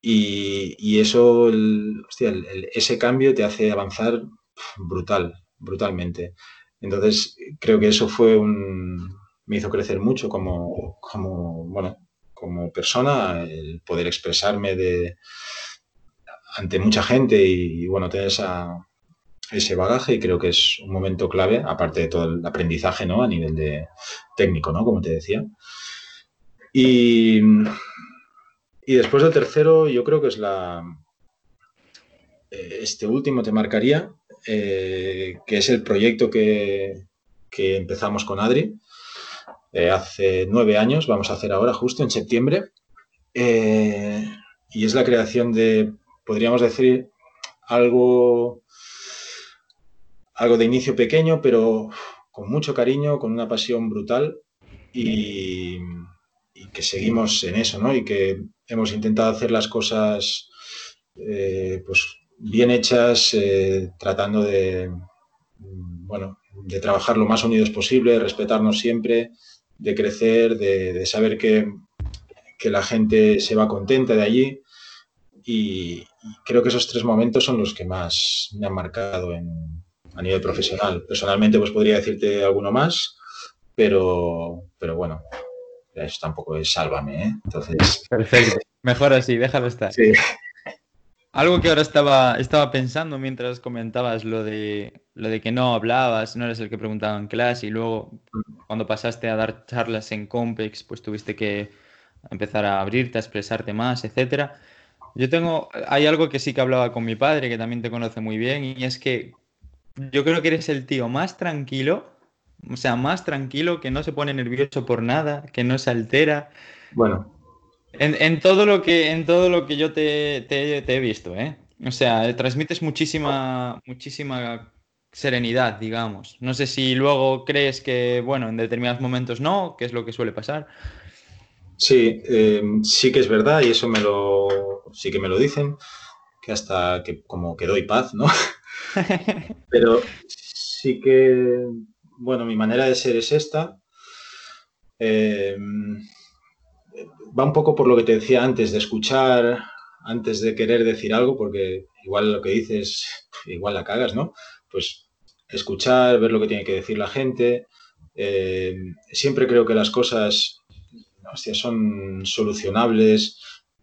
S2: Y, eso, ese cambio te hace avanzar brutal, brutalmente. Entonces, creo que eso fue un, me hizo crecer mucho como, como, bueno, como persona, el poder expresarme de, ante mucha gente y, bueno, tener esa, ese bagaje y creo que es un momento clave, aparte de todo el aprendizaje, ¿no? A nivel de técnico, ¿no? Como te decía. Y, y después del tercero, yo creo que es la... Eh, este último te marcaría, eh, que es el proyecto que, que empezamos con Adri eh, hace nueve años, vamos a hacer ahora justo en septiembre, y es la creación de, podríamos decir, algo algo de inicio pequeño, pero con mucho cariño, con una pasión brutal y, que seguimos en eso, ¿no? Y que hemos intentado hacer las cosas eh, pues bien hechas, eh, tratando de, bueno, de trabajar lo más unidos posible, respetarnos siempre, de crecer, de, saber que, que, la gente se va contenta de allí. y creo que esos tres momentos son los que más me han marcado en, a nivel profesional. Personalmente, pues podría decirte alguno más, pero, pero bueno, eso tampoco es sálvame, ¿eh? Entonces.
S1: Perfecto. Mejor así, déjalo estar. Sí. Algo que ahora estaba, estaba pensando mientras comentabas lo de, lo de que no hablabas, no eres el que preguntaba en clase y luego cuando pasaste a dar charlas en Compex, pues tuviste que empezar a abrirte, a expresarte más, etcétera. Yo tengo, hay algo que sí que hablaba con mi padre, que también te conoce muy bien, y es que yo creo que eres el tío más tranquilo, o sea, más tranquilo, que no se pone nervioso por nada, que no se altera.
S2: Bueno.
S1: En, todo, lo que, en todo lo que yo te, he visto, ¿eh? O sea, transmites muchísima, muchísima serenidad, digamos. No sé si luego crees que, bueno, en determinados momentos no, que es lo que suele pasar.
S2: Sí, eh, sí que es verdad y eso me lo, sí que me lo dicen, que hasta que como que doy paz, ¿no? Pero sí que, bueno, mi manera de ser es esta. Eh, va un poco por lo que te decía antes, de escuchar antes de querer decir algo, porque igual lo que dices, igual la cagas, ¿no? Pues escuchar, ver lo que tiene que decir la gente. Eh, siempre creo que las cosas son solucionables.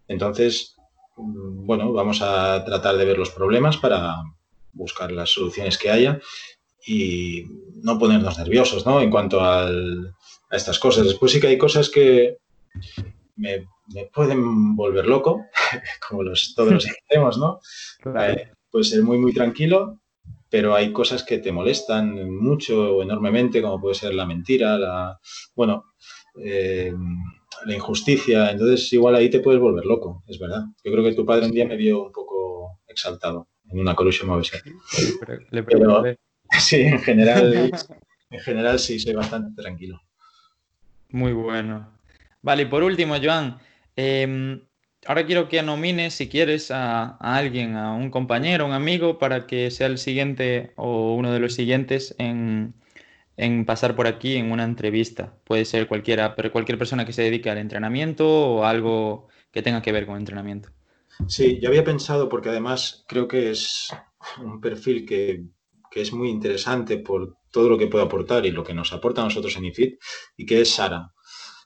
S2: Entonces, mm, bueno, vamos a tratar de ver los problemas para, buscar las soluciones que haya y no ponernos nerviosos ¿no? en cuanto a estas cosas. Después sí que hay cosas que me, pueden volver loco, como los, todos los hacemos, ¿no? Eh, puede ser muy, muy tranquilo, pero hay cosas que te molestan mucho o enormemente, como puede ser la mentira, la, bueno, eh, la injusticia. Entonces, igual ahí te puedes volver loco, es verdad. Yo creo que tu padre un día me vio un poco exaltado en una Coruscant Movistar. Le Pero, sí, en general, en general sí, soy bastante tranquilo.
S1: Muy bueno. Vale, y por último, Joan, em, ahora quiero que nomines, si quieres, a, alguien, a un compañero, un amigo, para que sea el siguiente o uno de los siguientes en, en pasar por aquí en una entrevista. Puede ser cualquiera, pero cualquier persona que se dedique al entrenamiento o algo que tenga que ver con entrenamiento.
S2: Sí, yo había pensado, porque además creo que es un perfil que, es muy interesante por todo lo que puede aportar y lo que nos aporta a nosotros en IFIT, y que es Sara.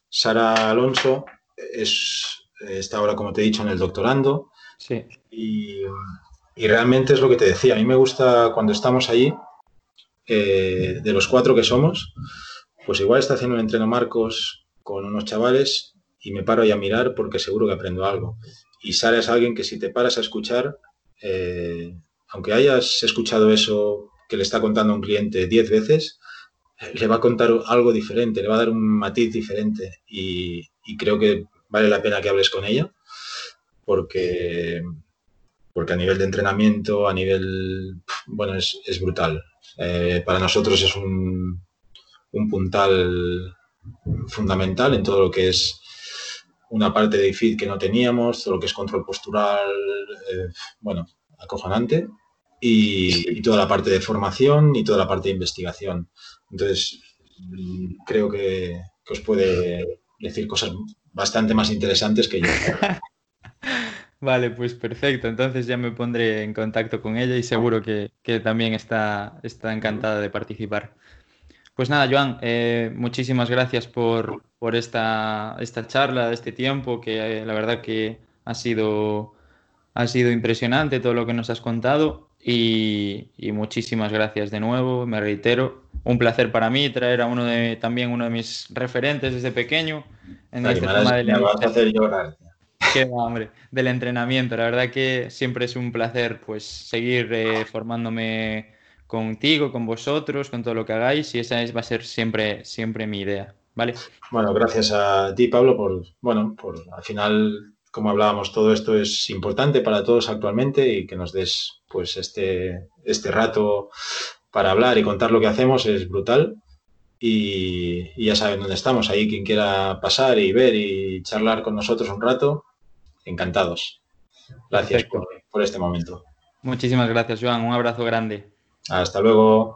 S2: Sara Alonso es, está ahora, como te he dicho, en el doctorando.
S1: Sí.
S2: Y, realmente es lo que te decía. A mí me gusta cuando estamos allí, eh, de los cuatro que somos, pues igual está haciendo un entreno Marcos con unos chavales y me paro ahí a mirar porque seguro que aprendo algo. Y Sara es alguien que si te paras a escuchar, eh, aunque hayas escuchado eso que le está contando a un cliente diez veces, le va a contar algo diferente, le va a dar un matiz diferente y, creo que vale la pena que hables con ella porque, porque a nivel de entrenamiento, a nivel, bueno, es, brutal. Eh, para nosotros es un puntal fundamental en todo lo que es una parte de IFID que no teníamos, todo lo que es control postural, eh, bueno, acojonante, y, toda la parte de formación y toda la parte de investigación. Entonces, creo que, os puede decir cosas bastante más interesantes que yo.
S1: Vale, pues perfecto. Entonces ya me pondré en contacto con ella y seguro que, también está, está encantada de participar. Pues nada, Joan, eh, muchísimas gracias por, esta, esta, charla, este tiempo, que eh, la verdad que ha sido, ha sido impresionante todo lo que nos has contado y, muchísimas gracias de nuevo, me reitero. Un placer para mí traer a uno de, también uno de mis referentes desde pequeño
S2: en este tema del, llorar.
S1: hombre, del entrenamiento. La verdad que siempre es un placer pues seguir eh, formándome contigo, con vosotros, con todo lo que hagáis y esa es, va a ser siempre, siempre mi idea. ¿Vale?
S2: Bueno, gracias a ti, Pablo, por, bueno, por al final, como hablábamos, todo esto es importante para todos actualmente y que nos des pues este, este rato para hablar y contar lo que hacemos es brutal. Y, ya saben dónde estamos. Ahí quien quiera pasar y ver y charlar con nosotros un rato, encantados. Gracias por, por este momento.
S1: Muchísimas gracias, Joan. Un abrazo grande.
S2: Hasta luego.